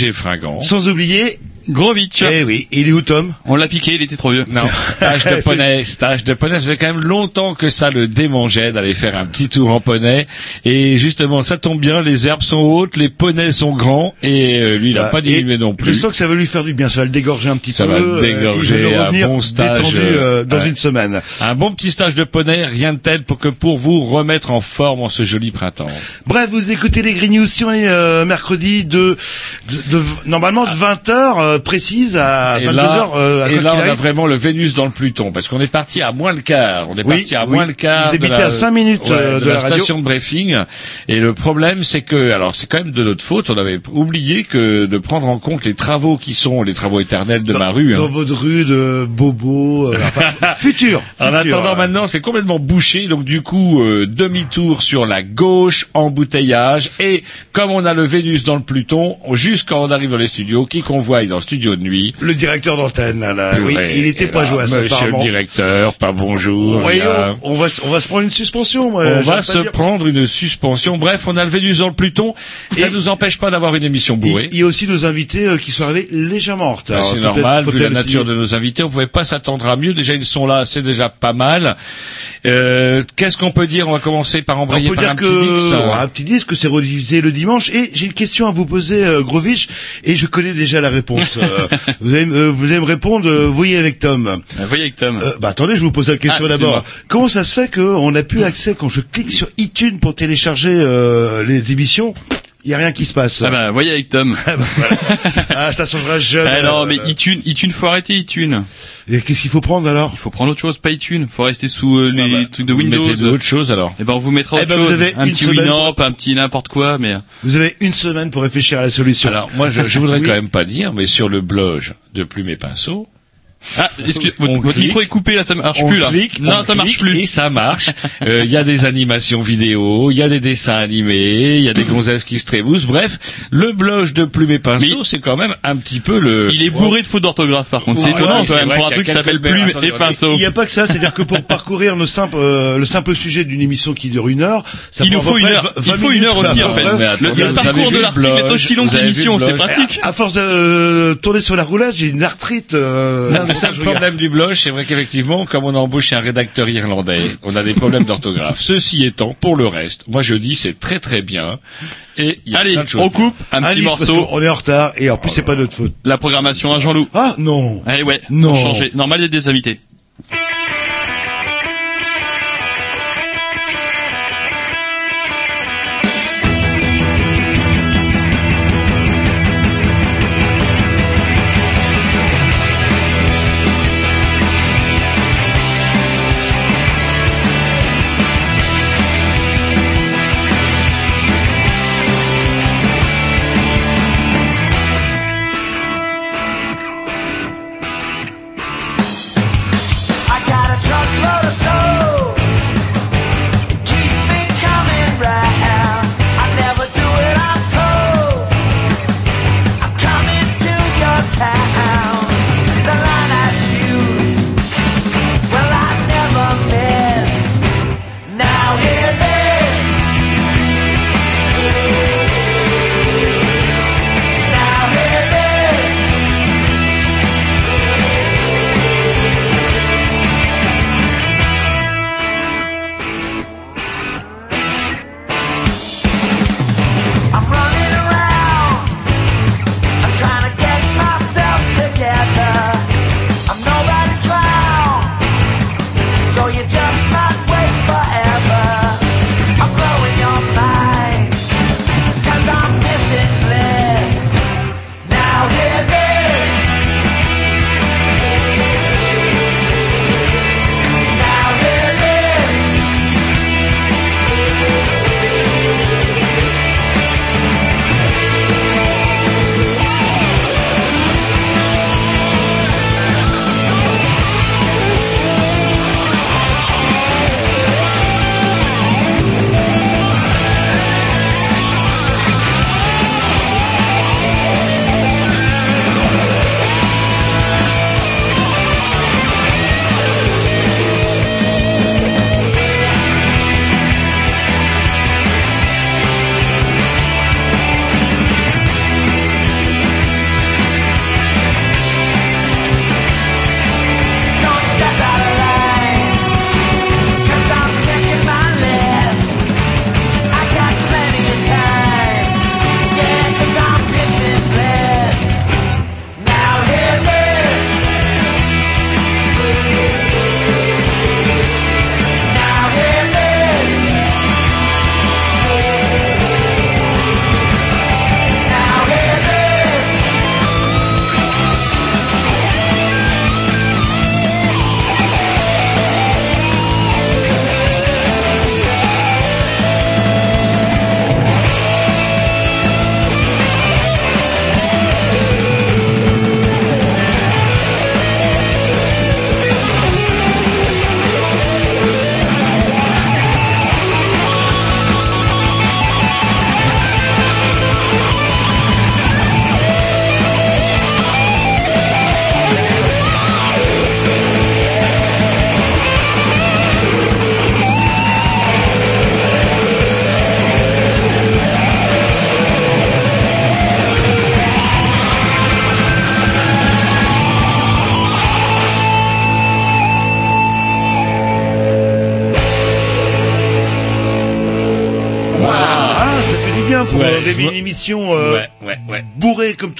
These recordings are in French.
Roger Fringant. sans oublier, Grovitch. eh oui, il est où Tom? On l'a piqué, il était trop vieux. Non, stage de poney, stage de poney. Ça faisait quand même longtemps que ça le démangeait d'aller faire un petit tour en poney. Et justement, ça tombe bien, les herbes sont hautes, les poneys sont grands, et euh, lui, il n'a Bah, pas diminué non Je plus. sens que ça va lui faire du bien, ça va le dégorger un petit Ça peu. va le euh, dégorger, il va un revenir bon stage, détendu euh, euh, dans ouais. une semaine. Un bon petit stage de poney, rien de tel pour que pour vous remettre en forme en ce joli printemps. Bref, vous écoutez les Green News si on est euh, mercredi de, de, de- normalement de 20h précise à Et 22h là, euh, à et là qu'il on a vraiment le Vénus dans le Pluton, parce qu'on est parti à moins le quart. On est Oui, parti à oui. moins le quart. Vous de habitez la- à cinq minutes, ouais, euh, de, la, la radio. station de briefing. Et le problème, c'est que, alors c'est quand même de notre faute. On avait oublié que de prendre en compte les travaux qui sont les travaux éternels de dans, ma rue. dans hein. votre rue de Bobo, euh, enfin, futur. En attendant euh. maintenant, c'est complètement bouché, donc du coup, euh, demi-tour sur la gauche, et comme on a le Vénus dans le Pluton, juste quand on arrive dans les studios, qui convoie dans le studio de nuit, Le directeur d'antenne, là, là, oui, il était et pas là, joué à ça, Monsieur apparemment. le directeur, pas bonjour. Voyons, on va, on va se prendre une suspension, moi. On va se dire. prendre une suspension. Bref, on a le Vénus dans le Pluton. Ça Et- nous empêche pas d'avoir une émission bourrée. il y a aussi nos invités euh, qui sont arrivés légèrement en retard. Bah, c'est normal, vu la nature de nos invités, on pouvait pas s'attendre à mieux. Déjà, ils sont là, c'est déjà pas mal. Euh, Qu'est-ce qu'on peut dire? On va commencer par On embrayer peut par dire un que petit mix. hein. un petit disque, c'est rediffusé le dimanche. Et j'ai une question à vous poser, euh, Grovitch, et je connais déjà la réponse. Euh, vous, allez, me- euh, vous allez me répondre, euh, voyez avec Tom. Voyez avec Tom. Bah attendez, je vous pose la question Ah, d'abord. Comment ça se fait qu'on n'a plus accès quand je clique sur iTunes pour télécharger les émissions Il y a rien qui se passe. Ah bah, voyez avec Tom. ah, ça changera jamais. Ah non, mais Euh, iTunes, iTunes, faut arrêter iTunes. et Qu'est-ce qu'il faut prendre alors? Il faut prendre autre chose, pas iTunes. Faut rester sous euh, les Ah bah, trucs de Windows. Mettez autre chose alors. Et ben, on vous mettra Eh autre ben, vous chose. avez Un une petit semaine Winamp, un petit n'importe quoi, mais... Vous avez une semaine pour réfléchir à la solution. Alors, moi, je, je voudrais Oui. quand même pas dire, mais sur le blog de Plume et Pinceau, Ah, excusez, votre, On votre clique. micro est coupé, là, ça marche on plus, là. clique, non, on ça marche plus. Et ça marche. Euh, Il y a des animations vidéo, il y a des dessins animés, il y a des gonzesses qui se trémoussent. Bref, le blog de Plume et Pinceau, Mais- c'est quand même un petit peu le... Il est bourré de fautes d'orthographe, par contre. C'est étonnant, ouais, quand c'est même, vrai pour un truc qui s'appelle plume et pinceau. Il n'y a pas que ça, c'est-à-dire que pour parcourir le simple, euh, le simple sujet d'une émission qui dure une heure, ça Il nous faut une heure. 20 Il faut une heure aussi, en fait. Le- parcours de le l'article est aussi long que l'émission, c'est pratique. À force de euh, tourner sur la roulade, j'ai une arthrite. Quand c'est problème du blog, c'est vrai qu'effectivement, comme on a embauché un rédacteur irlandais, on a des problèmes d'orthographe. Ceci étant, pour le reste, moi je dis c'est très très bien. Et y a Allez, plein de choses on coupe un petit morceau. qu'on est en retard et en plus c'est pas notre faute. La programmation à Jean-Loup. Ah non. Allez, ouais. Non. Changer. Normal, il y a des invités.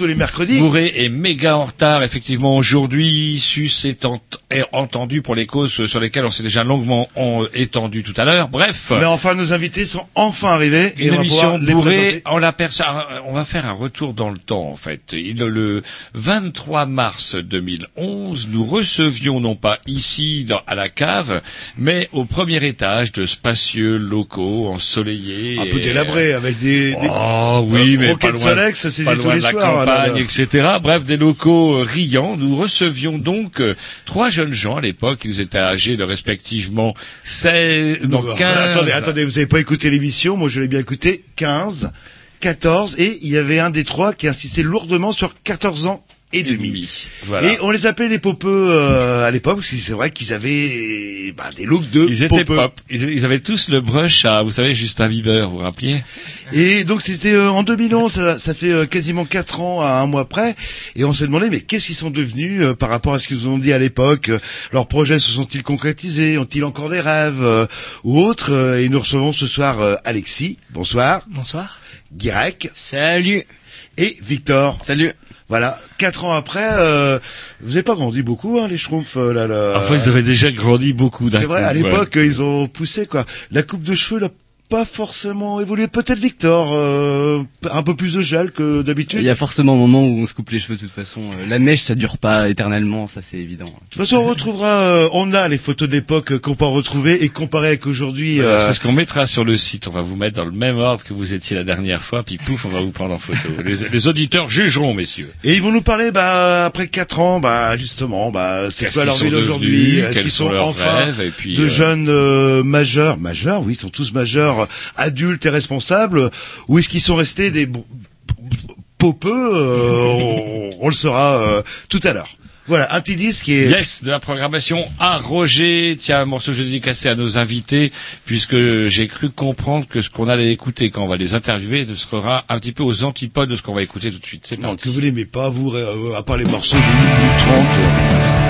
Tous les mercredis. Bourré et méga en retard, effectivement, aujourd'hui. Sus est, ent- est entendu pour les causes sur lesquelles on s'est déjà longuement en- étendu tout à l'heure. Bref. Mais enfin, nos invités sont enfin arrivés et on va les présenter. on l'aperçoit, on va faire un retour dans le temps en fait. Il- le 23 mars 2011, nous recevions non pas ici dans- à la cave, mais au premier étage de spacieux locaux ensoleillés. Un peu délabrés avec des, des- Oh oui, Euh, mais pas loin, Solex, c'est pas tous loin les de la soirs, campagne, là. etc. Bref, des locaux euh, riants. Nous recevions donc euh, trois jeunes gens à l'époque. Ils étaient âgés de respectivement 16, non, Non, 15. Attendez, attendez, vous avez pas écouté l'émission, moi je l'ai bien écouté, 15, 14, et il y avait un des trois qui insistait lourdement sur 14 ans et demi. Voilà. Et on les appelait les popeux euh, à l'époque, parce que c'est vrai qu'ils avaient bah, des looks de Ils étaient pop. Ils, ils avaient tous le brush à, vous savez, Justin Bieber, vous vous rappeliez Et donc c'était euh, en 2011, ça, ça fait euh, quasiment quatre ans à un mois près, et on s'est demandé mais qu'est-ce qu'ils sont devenus euh, par rapport à ce qu'ils nous ont dit à l'époque? Leurs projets se sont-ils concrétisés? Ont-ils encore des rêves euh, ou autres? Et nous recevons ce soir euh, Alexis, bonsoir, Bonsoir. Guirec Salut. Et Victor. Salut. Voilà, quatre ans après, euh, vous n'avez pas grandi beaucoup, hein, les Schtroumpfs. euh, là, là. Enfin, ils avaient déjà grandi beaucoup C'est vrai, à l'époque, ils ont poussé quoi. La coupe de cheveux, n'a pas forcément évolué. Peut-être Victor, euh, un peu plus de gel que d'habitude. Il y a forcément un moment où on se coupe les cheveux de toute façon. Euh, La mèche ça dure pas éternellement, ça c'est évident. De toute façon, on retrouvera, euh, on a les photos d'époque qu'on peut retrouver et comparer avec aujourd'hui. Voilà, euh, C'est ce qu'on mettra sur le site. On va vous mettre dans le même ordre que vous étiez la dernière fois, puis pouf, on va vous prendre en photo. Les, les auditeurs jugeront, messieurs. et ils vont nous parler, bah, après quatre ans, bah, justement, bah, c'est Qu'est-ce quoi qu'ils leur sont vie d'aujourd'hui Est-ce qu'ils sont sont enfin rêves, et puis, de euh, jeunes euh, majeurs, majeurs, oui, ils sont tous majeurs, adultes et responsables, ou est-ce qu'ils sont restés des popeux euh, on, on le saura euh, tout à l'heure. Voilà, un petit disque est Yes, de la programmation à Roger. Tiens, un morceau que j'ai dédicacé à nos invités, puisque j'ai cru comprendre que ce qu'on allait écouter quand on va les interviewer ne sera un petit peu aux antipodes de ce qu'on va écouter tout de suite. C'est Non, parti. que vous n'aimez pas, vous, euh, à part les morceaux du 30.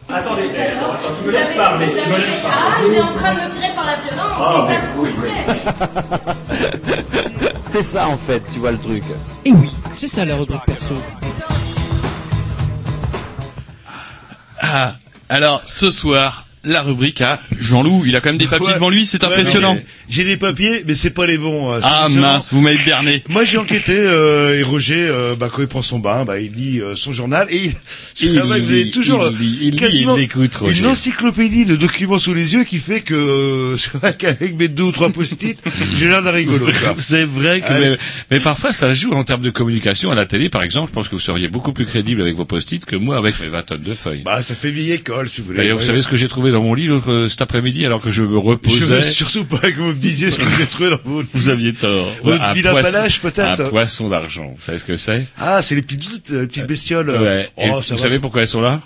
Attendez, attends, attends, tu me laisses parler, tu me laisses Ah, il est en train de me tirer par la violence, Ah, ça oui, C'est ça en fait, tu vois le truc. Et oui, c'est ça la rubrique perso. Ah, alors ce soir, la rubrique à Jean-Loup. Il a quand même des papiers Ouais. devant lui, c'est Ouais, impressionnant. J'ai des papiers, mais c'est pas les bons. euh, Ah mince, vous m'avez berné. Moi j'ai enquêté euh, et Roger, euh, bah, quand il prend son bain, bah, il lit euh, son journal et il, Il vous avez lit, toujours il lit, il lit, quasiment il écoute, Roger. une encyclopédie de documents sous les yeux qui fait que euh, c'est vrai qu'avec mes deux ou trois post-it, j'ai l'air d'un rigolo. C'est vrai que, mais, mais parfois ça joue en termes de communication à la télé, par exemple. Je pense que vous seriez beaucoup plus crédible avec vos post-it que moi avec mes 20 tonnes de feuilles. Bah ça fait vieille école si vous voulez. D'ailleurs, vous savez ce que j'ai trouvé dans mon lit l'autre, euh, cet après-midi alors que je me Je reposais. veux surtout pas que vous me disiez ce que vous avez trouvé dans vos... Vous aviez tort. Votre panache, peut-être Un poisson d'argent. Vous savez ce que c'est? Ah, c'est les petites, petites, petites bestioles. Ouais. Oh, vous savez pourquoi elles sont là?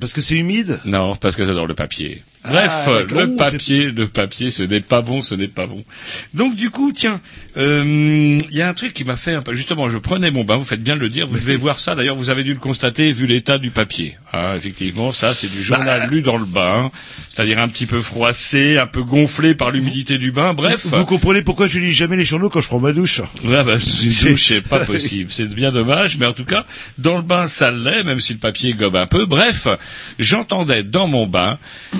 Parce que c'est humide? Non, parce qu'elles adorent le papier. Ah, Bref, d'accord. le papier, le papier, ce n'est pas bon, ce n'est pas bon. Donc du coup, tiens, euh, il y a un truc qui m'a fait. Justement, je prenais mon bain. Vous faites bien de le dire. Vous devez voir ça. D'ailleurs, vous avez dû le constater vu l'état du papier. Ah, effectivement, ça, c'est du journal Bah. lu dans le bain, c'est-à-dire un petit peu froissé, un peu gonflé par l'humidité du bain. Bref. Vous comprenez pourquoi je lis jamais les journaux quand je prends ma douche Ouais, bah, c'est une douche, c'est pas possible. C'est bien dommage, mais en tout cas, dans le bain, ça l'est, même si le papier gobe un peu. Bref, j'entendais dans mon bain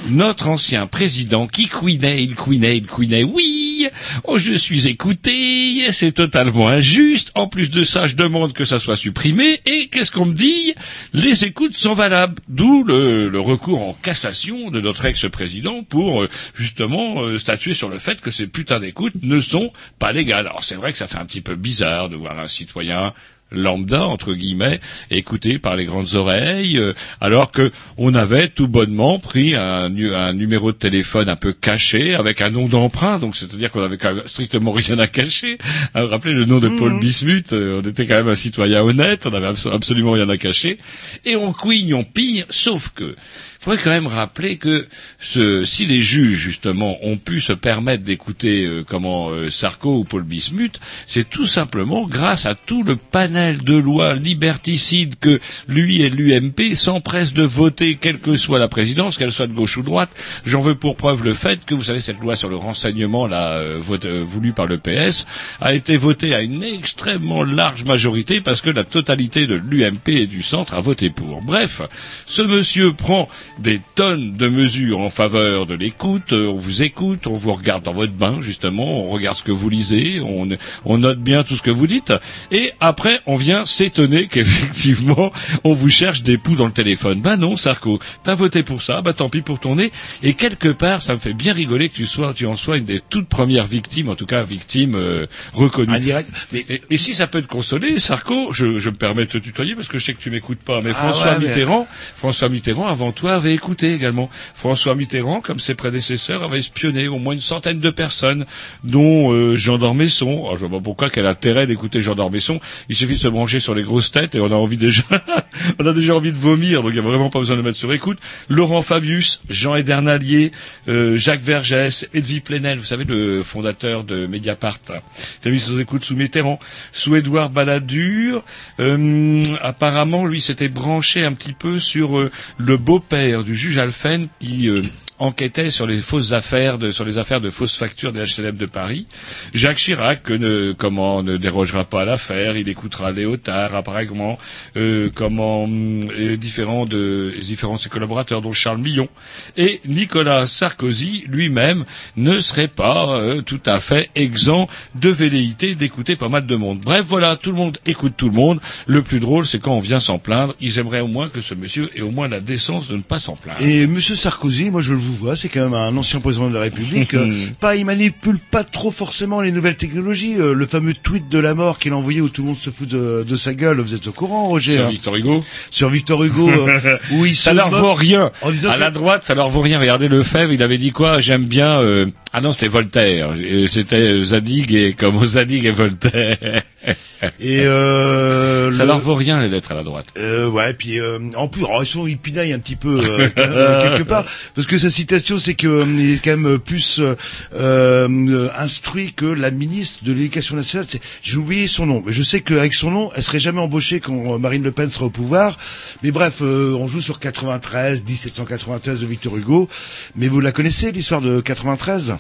notre ancien président qui couinait, il couinait, il couinait. Oui, oh, je suis écouté, c'est totalement injuste. En plus de ça, je demande que ça soit supprimé. Et qu'est-ce qu'on me dit? Les écoutes sont valables. D'où le, le recours en cassation de notre ex-président pour euh, justement euh, statuer sur le fait que ces putains d'écoutes ne sont pas légales. Alors c'est vrai que ça fait un petit peu bizarre de voir un citoyen lambda entre guillemets écouté par les grandes oreilles euh, alors que on avait tout bonnement pris un, nu- un numéro de téléphone un peu caché avec un nom d'emprunt. Donc c'est-à-dire qu'on avait quand même strictement rien à cacher. Vous vous rappelez le nom de Paul Bismuth euh, on était quand même un citoyen honnête on avait abso- absolument rien à cacher. Et on couigne on pigne sauf que il faudrait quand même rappeler que ce, si les juges justement ont pu se permettre d'écouter euh, comment euh, Sarko ou Paul Bismuth, c'est tout simplement grâce à tout le panel de lois liberticides que lui et l'UMP s'empressent de voter, quelle que soit la présidence, qu'elle soit de gauche ou de droite. J'en veux pour preuve le fait que vous savez cette loi sur le renseignement là euh, euh, voulue par le PS a été votée à une extrêmement large majorité parce que la totalité de l'UMP et du centre a voté pour. Bref, ce monsieur prend des tonnes de mesures en faveur de l'écoute, euh, on vous écoute, on vous regarde dans votre bain justement, on regarde ce que vous lisez, on, on note bien tout ce que vous dites, et après on vient s'étonner qu'effectivement on vous cherche des poux dans le téléphone. Bah non, Sarko, t'as voté pour ça, bah tant pis pour ton nez, et quelque part ça me fait bien rigoler que tu sois, tu en sois une des toutes premières victimes, en tout cas victime euh, reconnue. Indirect. Mais Et, et si ça peut te consoler, Sarko, je, je me permets de te tutoyer parce que je sais que tu m'écoutes pas, mais Ah François ouais, mais- Mitterrand, François Mitterrand avant toi avait écouté également. François Mitterrand, comme ses prédécesseurs, avait espionné au moins une centaine de personnes, dont euh, Jean d'Ormesson. Alors, je vois pas pourquoi quel intérêt d'écouter Jean d'Ormesson. Il suffit de se brancher sur les grosses têtes et on a envie déjà, on a déjà envie de vomir, donc il y a vraiment pas besoin de mettre sur écoute. Laurent Fabius, Jean Edernalier, euh, Jacques Vergès, Edwy Plenel, vous savez le fondateur de Mediapart, qui a mis sur écoute sous Mitterrand, sous Édouard Balladur. Euh, apparemment, lui s'était branché un petit peu sur euh, le beau-père du juge Alphen qui euh, enquêtait sur les fausses affaires, de, sur les affaires de fausses factures des HLM de Paris. Jacques Chirac, ne, comment, ne dérogera pas à l'affaire, il écoutera Léotard, apparemment, euh, comment, euh, différents de, différents de ses collaborateurs, dont Charles Millon. Et Nicolas Sarkozy, lui-même, ne serait pas euh, tout à fait exempt de velléité d'écouter pas mal de monde. Bref, voilà, tout le monde écoute tout le monde. Le plus drôle, c'est quand on vient s'en plaindre. Ils aimeraient au moins que ce monsieur ait au moins la décence de ne pas s'en plaindre. Et Monsieur Sarkozy, moi je le vous vois, c'est quand même un ancien président de la République. euh, pas, il manipule pas trop forcément les nouvelles technologies. Euh, le fameux tweet de la mort qu'il a envoyé où tout le monde se fout de, de sa gueule, vous êtes au courant, Roger Sur hein Victor Hugo. Sur Victor Hugo, euh, où il Ça se leur vaut rien. À que- la droite, ça leur vaut rien. Regardez Lefebvre, il avait dit quoi? J'aime bien. euh, Ah non, c'était Voltaire. C'était Zadig et comme Zadig et Voltaire. Et euh, ça le- leur vaut rien les lettres à la droite. Euh, ouais, puis euh, en plus, oh, ils sont ils pinaillent un petit peu euh, euh, quelque part, parce que sa citation, c'est que euh, il est quand même plus instruit que la ministre de l'Éducation nationale. J'ai oublié son nom, mais je sais qu'avec son nom, elle serait jamais embauchée quand Marine Le Pen sera au pouvoir. Mais bref, euh, on joue sur 93, 1793 de Victor Hugo. Mais vous la connaissez l'histoire de 93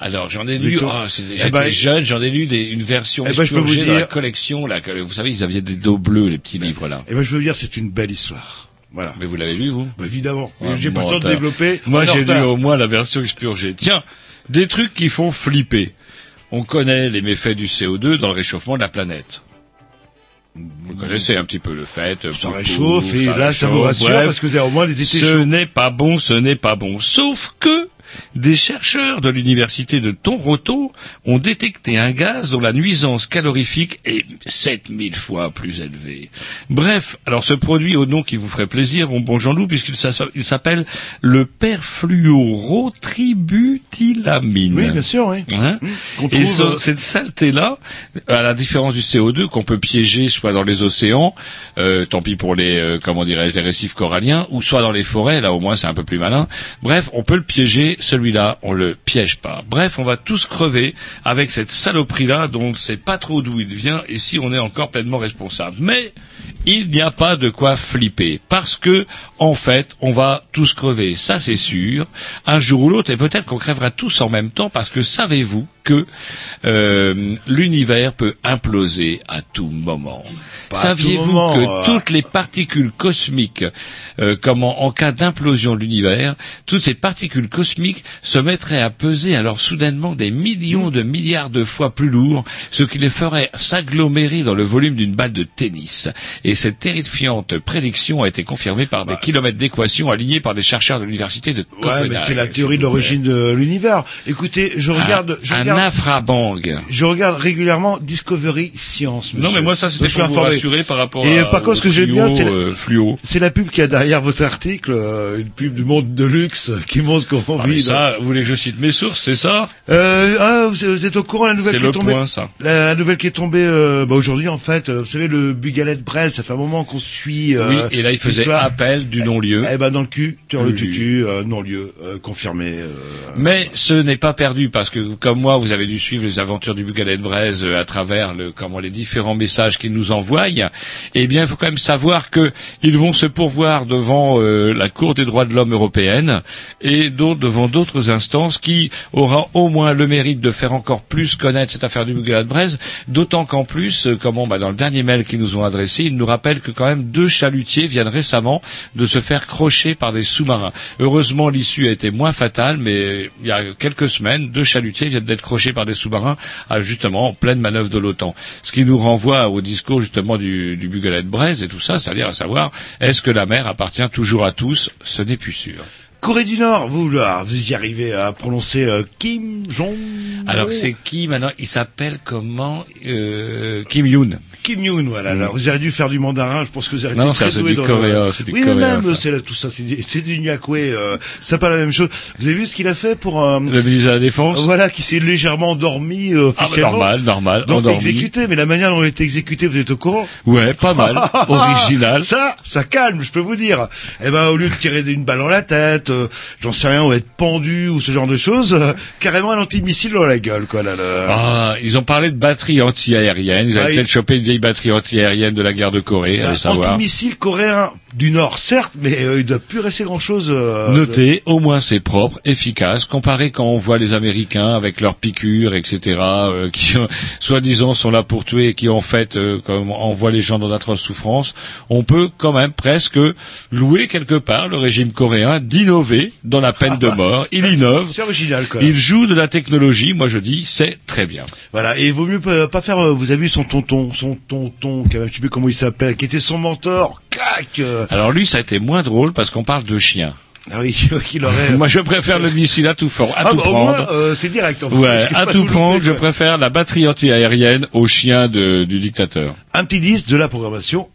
Alors j'en ai lu. Ah, Eh J'étais ben, jeune, j'en ai lu des, une version Eh ben, je peux vous expurgée dans la collection. Là, vous savez, ils avaient des dos bleus, les petits livres là. Et ben, je veux dire, c'est une belle histoire. Voilà. Mais vous l'avez lu, vous Bah, évidemment. Mais Ouais, j'ai pas le temps de développer. Moi, j'ai lu au moins la version expurgée. Tiens, des trucs qui font flipper. On connaît les méfaits du CO2 dans le réchauffement de la planète. Vous connaissez un petit peu le fait. Ça beaucoup, réchauffe et là, ça vous rassure bref. parce que vous avez au moins les étés Ce n'est pas bon, ce n'est pas bon. Sauf que des chercheurs de l'université de Toronto ont détecté un gaz dont la nuisance calorifique est 7000 fois plus élevée. Bref, alors ce produit au nom qui vous ferait plaisir, mon bon Jean-Loup, puisqu'il s'a- il s'appelle le perfluorotributilamine. Oui, bien sûr, oui. Hein? Qu'on et ce- euh, cette saleté-là, à la différence du CO2 qu'on peut piéger soit dans les océans, euh, tant pis pour les, euh, comment dirais-je, les récifs coralliens, ou soit dans les forêts, là au moins c'est un peu plus malin. Bref, on peut le piéger, celui-là, on le piège pas. Bref, on va tous crever avec cette saloperie-là dont on ne sait pas trop d'où il vient et si on est encore pleinement responsable. Mais il n'y a pas de quoi flipper parce que en fait on va tous crever ça c'est sûr un jour ou l'autre et peut-être qu'on crèvera tous en même temps parce que savez-vous que euh, l'univers peut imploser à tout moment saviez-vous que euh. toutes les particules cosmiques euh, comment en cas d'implosion de l'univers toutes ces particules cosmiques se mettraient à peser alors soudainement des millions de milliards de fois plus lourds ce qui les ferait s'agglomérer dans le volume d'une balle de tennis et cette terrifiante prédiction a été confirmée par des kilomètres d'équations alignées par des chercheurs de l'université de Ouais, Copenhague. mais c'est la théorie de l'origine de l'univers. Écoutez, je regarde, je regarde, un infrabang. je regarde régulièrement Discovery Science. Non monsieur. mais moi ça c'était pour vous rassurer par rapport Et à par contre, ce que j'aime bien, c'est la- euh, fluo. C'est la pub qu'il y a derrière votre article, euh, une pub du monde de luxe euh, qui montre comment Ah, vit. ça, vous voulez que je cite mes sources, c'est ça? Euh, ah, vous êtes au courant la nouvelle qui est le tombée point, ça. La nouvelle qui est tombée euh, bah, aujourd'hui en fait. euh, vous savez le Bugalet de Brest, ça fait un moment qu'on suit. euh, Oui, et là il faisait appel du non-lieu. Eh ben dans le cul, tu le tutu, euh, non-lieu, euh, confirmé. euh, Mais ce n'est pas perdu parce que comme moi, vous avez dû suivre les aventures du Bugalet de Braise euh, à travers les différents messages qu'ils nous envoient. Eh bien, il faut quand même savoir que ils vont se pourvoir devant euh, la Cour des droits de l'homme européenne et devant d'autres instances qui aura au moins le mérite de faire encore plus connaître cette affaire du Bugalet de Braise. D'autant qu'en plus, euh, comment bah, dans le dernier mail qu'ils nous ont adressé, ils nous rappellent que quand même deux chalutiers viennent récemment de se faire crocher par des sous-marins. Heureusement, l'issue a été moins fatale, mais il y a quelques semaines, deux chalutiers viennent d'être crochés par des sous-marins, à, justement en pleine manœuvre de l'OTAN. Ce qui nous renvoie au discours justement du, du Bugalet de Braise et tout ça, c'est-à-dire à savoir, est-ce que la mer appartient toujours à tous? Ce n'est plus sûr. Corée du Nord, vous là, vous y arrivez à prononcer euh, Kim Jong. Alors c'est qui maintenant Il s'appelle comment euh, Kim Yoon. Kim Yoon, voilà. Alors, vous auriez dû faire du mandarin. Je pense que vous auriez été ça, très doué du dans coréen, le... c'est du oui, coréen, même, ça. c'est là, tout ça, c'est du, c'est du nyakwe. Euh, c'est pas la même chose. Vous avez vu ce qu'il a fait pour euh, Le ministre de la Défense voilà, qui s'est légèrement endormi euh, Ah, bah, officiellement. normal, normal, Donc endormi. exécuté, mais la manière dont il a été exécuté, vous êtes au courant Ouais, pas mal, original. Ça, ça calme, je peux vous dire. Eh ben, au lieu de tirer une balle dans la tête, euh, j'en sais rien, ou être pendu ou ce genre de choses, euh, carrément un antimissile dans la gueule, quoi. Là, là. Ah, ils ont parlé de batterie anti-aérienne. Ils avaient Ah, peut-être chopé une vieille batterie anti-aérienne de la guerre de Corée, allez savoir. Antimissile coréen du Nord, certes, mais euh, il doit plus rester grand-chose. euh, Notez, au moins c'est propre, efficace, comparé quand on voit les Américains avec leurs piqûres, etc., euh, qui euh, soi-disant sont là pour tuer et qui en fait euh, comme envoient les gens dans d'atroces souffrances, on peut quand même presque louer quelque part le régime coréen d'innover dans la peine de mort. Il Ça, c'est- innove, C'est original, quoi. il joue de la technologie, moi je dis, c'est très bien. Voilà, et il vaut mieux pas, faire. euh, vous avez vu son tonton, son tonton, je sais plus comment il s'appelle, qui était son mentor. Euh, Alors lui, ça a été moins drôle parce qu'on parle de chien. ah oui, qu'il aurait. Moi, je préfère le missile à tout fort, à Ah, tout bah, prendre. euh, c'est direct. En fait, Ouais, à tout prendre, louper, je préfère la batterie anti-aérienne au chien de, du dictateur. Un petit disque de la programmation.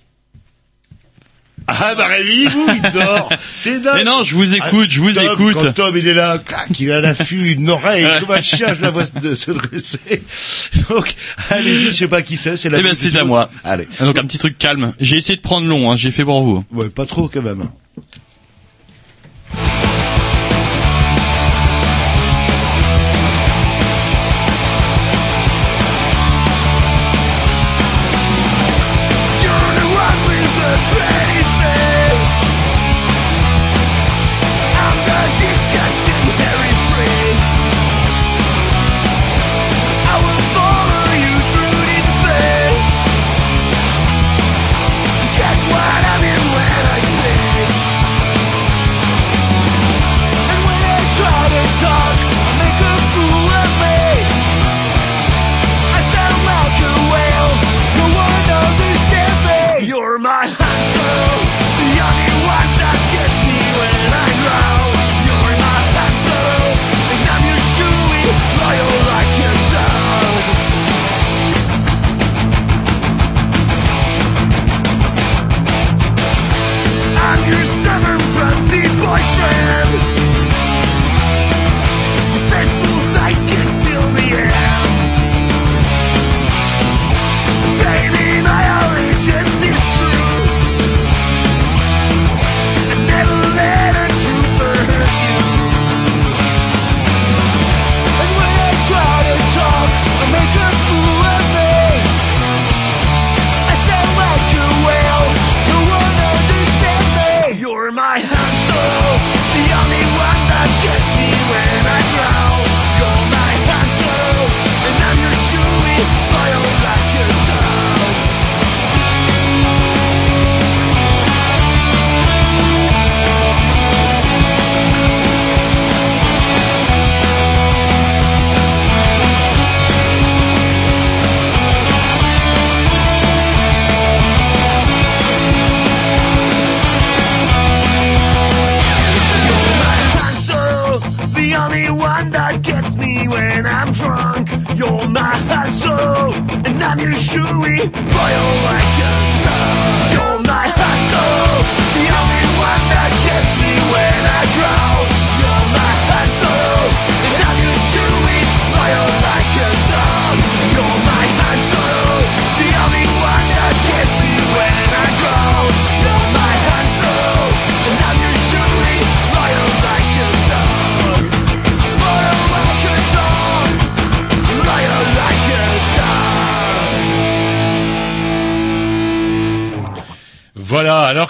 Ah bah Rémi, vous, il dort. C'est dingue. Mais non, je vous écoute, je vous Tom, écoute. Quand Tom, il est là, clac, il a l'affût, une oreille, comme un chien, je la vois se, se dresser. Donc, allez, je sais pas qui c'est, c'est la Eh ben, c'est à moi. Allez. Donc un petit truc calme. J'ai essayé de prendre long, hein, j'ai fait pour vous. Ouais, pas trop, quand même.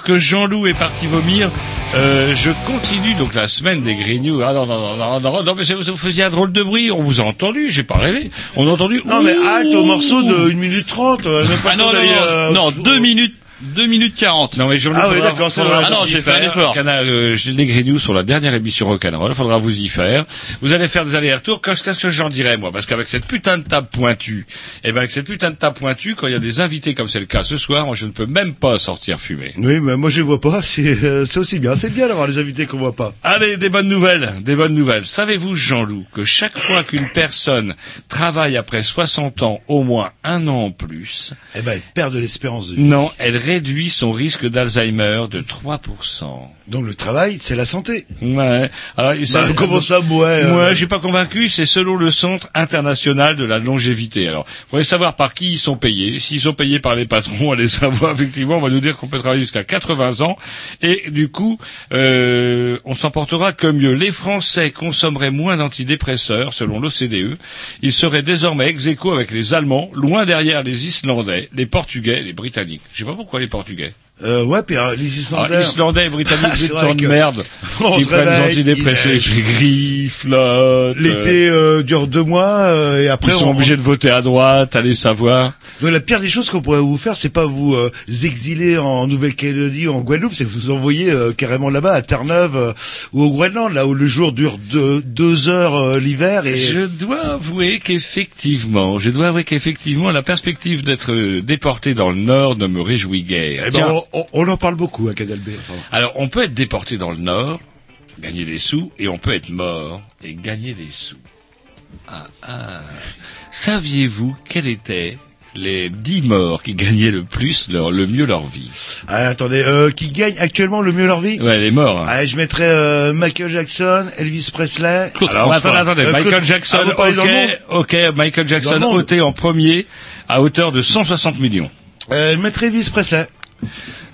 Que Jean-Loup est parti vomir, euh, je continue donc la semaine des Grignoux. Ah non, non, non, non, non, non, mais vous faisiez un drôle de bruit, on vous a entendu, j'ai pas rêvé. On a entendu... Non mais halte au morceau de 1 minute 30. euh, même pas Ah non, non, non, euh, non, 2 minutes, 2 minutes 40. Non mais Jean-Loup, Ah oui, d'accord, c'est vrai. Ah non, j'ai fait un effort. Canal, euh, les Grignoux sur la dernière émission Rock'n'Roll, faudra vous y faire. Vous allez faire des allers-retours, qu'est-ce que j'en dirais moi? Parce qu'avec cette putain de table pointue, et ben avec cette putain de table pointue, quand il y a des invités comme c'est le cas ce soir, moi je ne peux même pas sortir fumer. Oui, mais moi je les vois pas. C'est euh, c'est aussi bien. C'est bien d'avoir les invités qu'on voit pas. Allez, des bonnes nouvelles, des bonnes nouvelles. Savez-vous, Jean-Loup, que chaque fois qu'une personne travaille après 60 ans au moins un an en plus, Eh ben, elle perd de l'espérance de vie. non, elle réduit son risque d'Alzheimer de 3%. Donc le travail, c'est la santé. Ouais. Alors, ça- Bah, comment ça, ouais euh, Moi, je suis pas convaincu. C'est selon le Centre international de la longévité. Alors, vous voulez savoir par qui ils sont payés. S'ils sont payés par les patrons, allez savoir. Effectivement, on va nous dire qu'on peut travailler jusqu'à 80 ans. Et du coup, euh, on s'en portera que mieux. Les Français consommeraient moins d'antidépresseurs, selon l'OCDE. Ils seraient désormais ex avec les Allemands, loin derrière les Islandais, les Portugais, les Britanniques. Je sais pas pourquoi les Portugais. Euh, ouais, puis euh, les Islandais. Ah, Islandais et Britanniques, vrai temps de que- merde, On qui prennent des réveille, antidépressés, gris, flotte. L'été euh, dure deux mois euh, et après Ils sont on- obligés de voter à droite, allez savoir. Donc, la pire des choses qu'on pourrait vous faire, c'est pas vous euh, exiler en Nouvelle-Calédonie ou en Guadeloupe, c'est vous envoyer euh, carrément là-bas à Terre-Neuve euh, ou au Groenland, là où le jour dure deux, deux heures euh, l'hiver et Je dois avouer qu'effectivement, je dois avouer qu'effectivement, la perspective d'être euh, déporté dans le Nord ne me réjouit guère. Eh ben, Tiens, on, on- on en parle beaucoup à Cadalbé. Enfin, alors on peut être déporté dans le Nord, gagner des sous, et on peut être mort et gagner des sous. Ah, ah. Saviez-vous quels étaient les dix morts qui gagnaient le plus, leur, le mieux leur vie? Ah, attendez, euh, qui gagne actuellement le mieux leur vie? Ouais, les morts. hein. ah, Je mettrais euh, Michael Jackson, Elvis Presley. Alors, attendez, attendez, Euh, Michael Claude- Jackson, Ah, vous parlez dans le monde ok, ok, Michael Jackson ôté en premier à hauteur de 160 millions. Euh, je mettrais Elvis Presley.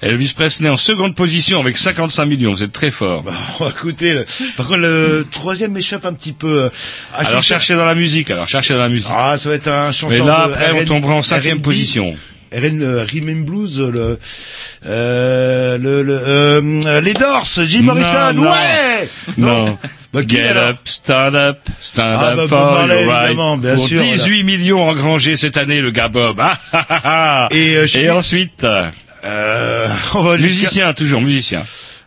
Elvis Presley en seconde position avec 55 millions, vous êtes très fort. Oh, écoutez, le- par contre le troisième m'échappe un petit peu. ah, alors cherche- cherchez dans la musique, alors cherchez dans la musique. Ah, ça va être un chanteur. Mais là, après, on tombera en cinquième position. RN, euh, Rhythm Blues, le, euh, le, le euh, les Doors, Jim Morrison, non. ouais. Non. Bah, Get up, stand up, stand Ah, up bah, for your right. bien Pour sûr, 18 millions engrangés cette année, le gars Bob. Ah, ah. Et, euh, Et ensuite, Euh, musicien, toujours musicien.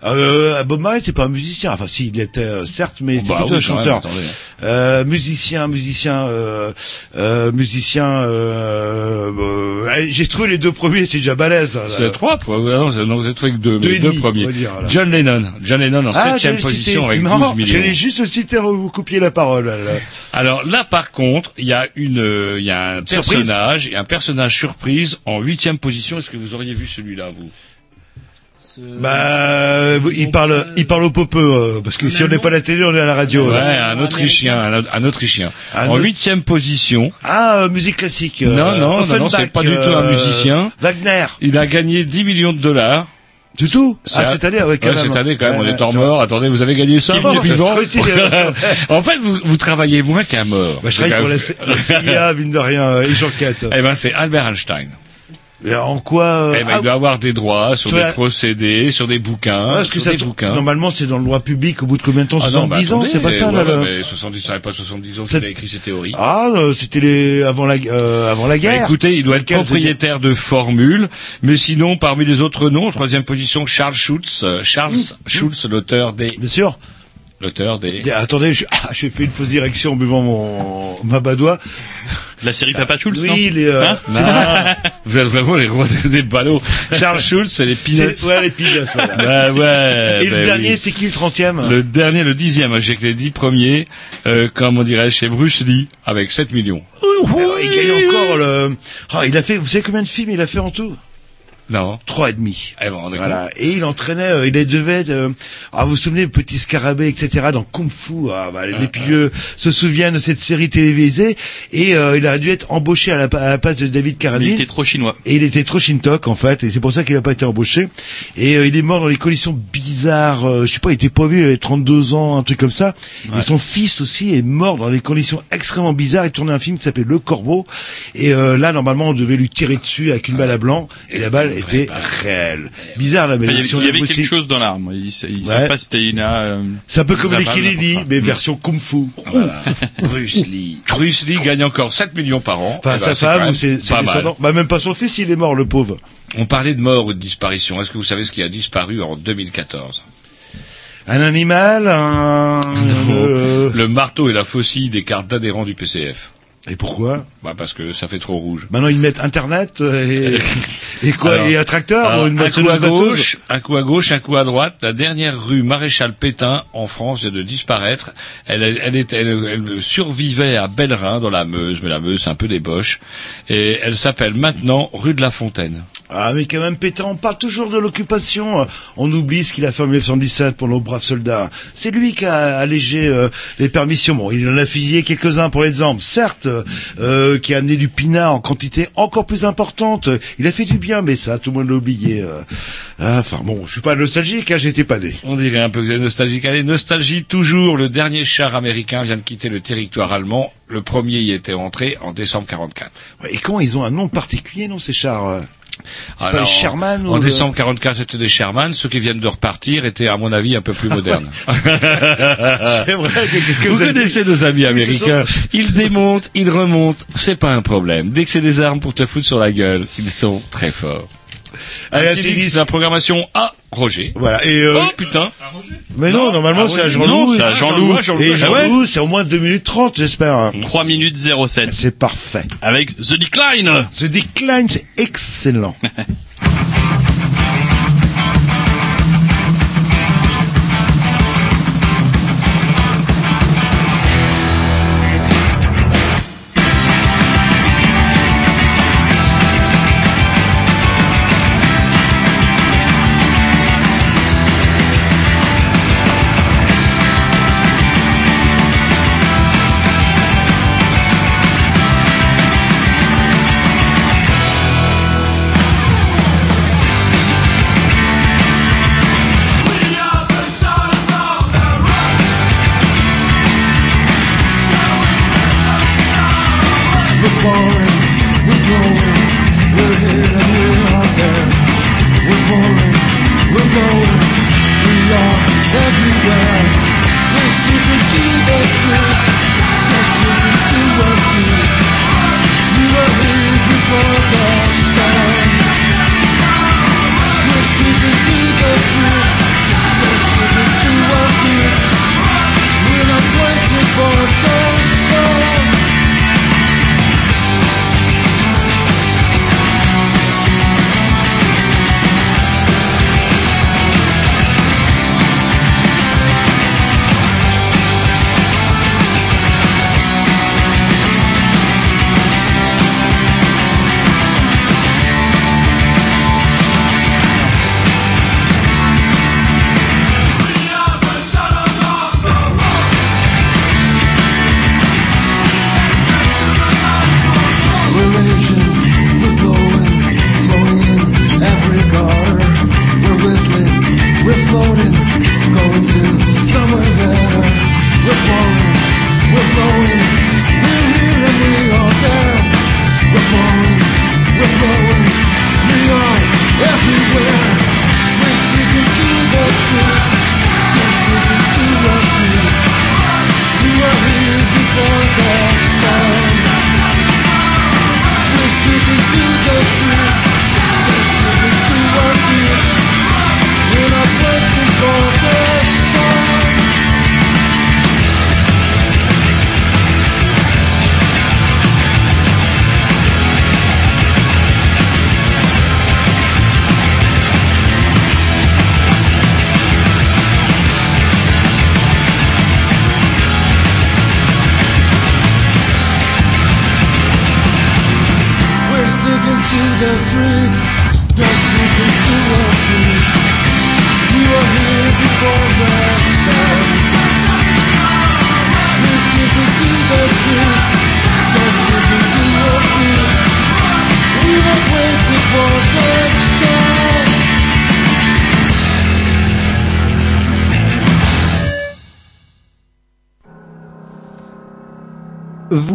Euh, Bob Marley, c'est pas un musicien. Enfin, si, il était euh, certes, mais c'est Bah plutôt oui, un même, chanteur. Euh, musicien, musicien, euh, euh, musicien. Euh, euh, j'ai trouvé les deux premiers, c'est déjà balèze. là. C'est trois, pour- ah non, c'est- trouvé que deux, Deux mais et deux premiers. dire. John Lennon, John Lennon en Ah, septième position c'est avec marrant. 12 millions. J'allais juste citer, vous coupiez la parole. là. Alors là, par contre, il y a une, euh, il y a un Surprise. personnage, il y a un personnage surprise en huitième position. Est-ce que vous auriez vu celui-là, vous? Bah, il parle, il parle au popeux, euh, parce que si on n'est pas à la télé, on est à la radio. Ouais, un Autrichien, un, un Autrichien. Un en autre- huitième position, Ah, euh, musique classique. euh, Non, non, non, c'est pas du tout un euh, musicien. Wagner. il a gagné 10 millions de dollars. Du tout? Ah, cette année, ouais, quand Ouais, même. cette année, quand même, on Ouais, est en mort. Attendez, vous avez gagné ça, Il vous est vivant. euh, en fait, vous, vous travaillez moins qu'un mort. Bah, je travaille pour la, CIA, mine de rien, euh, et j'enquête. Eh ben, c'est Albert Einstein. En quoi euh, Eh ben, ah, il doit avoir des droits sur sur des la- procédés, sur des bouquins, ah, sur des bouquins. normalement, c'est dans le droit public au bout de combien de temps? Ah non, bah 70 ans, c'est pas ça, ouais, là, mais 70, ça pas 70 ans C'est- qu'il a écrit ses théories. Ah, euh, c'était les avant la euh, avant la Bah, guerre. écoutez, il doit être propriétaire de formules, mais sinon, parmi les autres noms, en troisième position, Charles Schultz, euh, Charles Schultz, l'auteur des, Bien sûr. l'auteur des, Attendez, je- ah, j'ai fait une fausse direction en buvant mon ma badoie. La série Papa Schultz, Oui, non les, euh, Hein vous êtes vraiment les rois des ballots. Charles Schultz, c'est les peanuts. ouais, les Peanuts, voilà. Ouais, ouais. Et le ben dernier, oui. c'est qui le trentième Le dernier, le dixième, j'ai que les dix premiers, euh, comment dirais-je, c'est Bruce Lee, avec 7 millions. Il gagne encore le. Ah, il a fait. Vous savez combien de films il a fait en tout? Non. Trois et demi. Eh ben, Voilà. Et il entraînait, euh, il devait être, euh, ah, vous vous souvenez, Petit Scarabée, etc., dans Kung Fu. Ah, bah, les pieux se souviennent de cette série télévisée. Et euh, il a dû être embauché à la, à la place de David Mais il Carradine. était trop chinois. Et il était trop shintok en fait, et c'est pour ça qu'il n'a pas été embauché. Et euh, il est mort dans les conditions bizarres. euh, je sais pas, il était pas vu, il avait 32 ans, un truc comme ça. Et son fils aussi est mort dans des conditions extrêmement bizarres. Il tournait un film qui s'appelait Le Corbeau. Et euh, là, normalement, on devait lui tirer dessus avec une balle à blanc, et la balle était réelle. Bizarre la Enfin, il y avait, il y quelque chose dans l'arme. Il, il Ouais. savait pas si c'était une. euh, C'est un peu comme les Kennedy, mais version Kung Fu. Voilà. Bruce Lee. Bruce Lee gagne encore 7 millions par an. Enfin, Eh ben, sa quand femme ou ses, descendants. Bah, même pas son fils, il est mort, le pauvre. On parlait de mort ou de disparition. Est-ce que vous savez ce qui a disparu en 2014 Un animal, un... euh, Le marteau et la faucille des cartes d'adhérents du PCF. Et pourquoi Bah parce que ça fait trop rouge. Maintenant ils mettent Internet euh, et, et quoi Alors, et un tracteur Alors, une un coup à gauche, un coup à gauche, un coup à droite. La dernière rue Maréchal Pétain en France vient de disparaître. Elle, elle, était, elle, elle survivait à Bellerin dans la Meuse, mais la Meuse c'est un peu des boches. Et elle s'appelle maintenant rue de la Fontaine. Ah mais quand même Pétain, on parle toujours de l'occupation. On oublie ce qu'il a fait en 1917 pour nos braves soldats. C'est lui qui a allégé euh, les permissions. Bon, il en a fusillé quelques-uns pour l'exemple, certes, euh, qui a amené du pinard en quantité encore plus importante. Il a fait du bien, mais ça, tout le monde l'a oublié. euh. Ah, Enfin bon, je suis pas nostalgique, hein, j'étais pas né. On dirait un peu que vous êtes nostalgique. Allez, nostalgie toujours. Le dernier char américain vient de quitter le territoire allemand. Le premier y était entré en décembre 44. Ouais, Et comment ils ont un nom particulier, non, ces chars pas Alors, les Sherman En ou le- décembre 44, c'était des Sherman. Ceux qui viennent de repartir étaient, à mon avis, un peu plus modernes. C'est vrai que Vous connaissez nos amis américains. sont- Ils démontent, ils remontent. C'est pas un problème. Dès que c'est des armes pour te foutre sur la gueule, ils sont très forts. Un petit tennis. La programmation à Roger. Voilà. Et euh, Oh putain mais non, Non, normalement ah c'est à Jean-Loup. c'est à Et- Jean-Loup. Et Jean-Loup. C'est au moins 2 minutes 30, j'espère. hein. 3 minutes 07. C'est parfait. Avec The Decline. Ce decline, c'est excellent.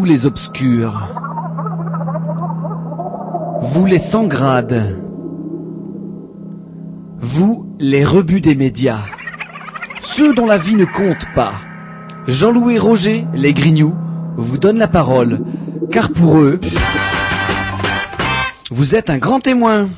les obscurs. Vous les sans grades. Vous les rebuts des médias. Ceux dont la vie ne compte pas. Jean-Louis et Roger, les grignoux, vous donnent la parole, car pour eux, vous êtes un grand témoin.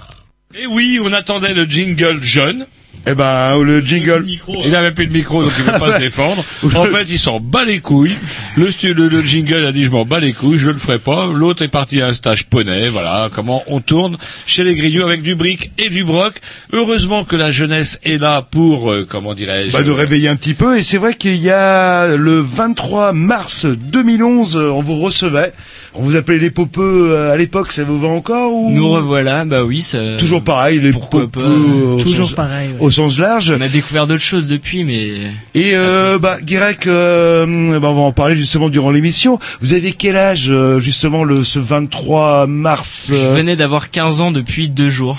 Et oui, on attendait le jingle jeune. Eh ben, le jingle. Il n'avait plus de micro, donc il ne veut pas se défendre. En fait, il s'en bat les couilles. Le, stu- le, le jingle a dit, je m'en bats les couilles, je le ferai pas. L'autre est parti à un stage poney. Voilà comment on tourne chez les grignoux avec du brick et du broc. Heureusement que la jeunesse est là pour, euh, comment dirais-je, Bah, de réveiller un petit peu et c'est vrai qu'il y a le 23 mars 2011 euh, on vous recevait on vous appelait les popeux euh, à l'époque ça vous va encore ou? Nous revoilà, bah oui, ça... toujours pareil les Pourquoi popeux pas au Toujours sens- pareil, ouais. au sens large On a découvert d'autres choses depuis, mais... et euh, bah Guirec euh, bah, on va en parler justement durant l'émission vous avez quel âge euh, justement le ce 23 mars Je euh, venais d'avoir 15 ans depuis deux jours.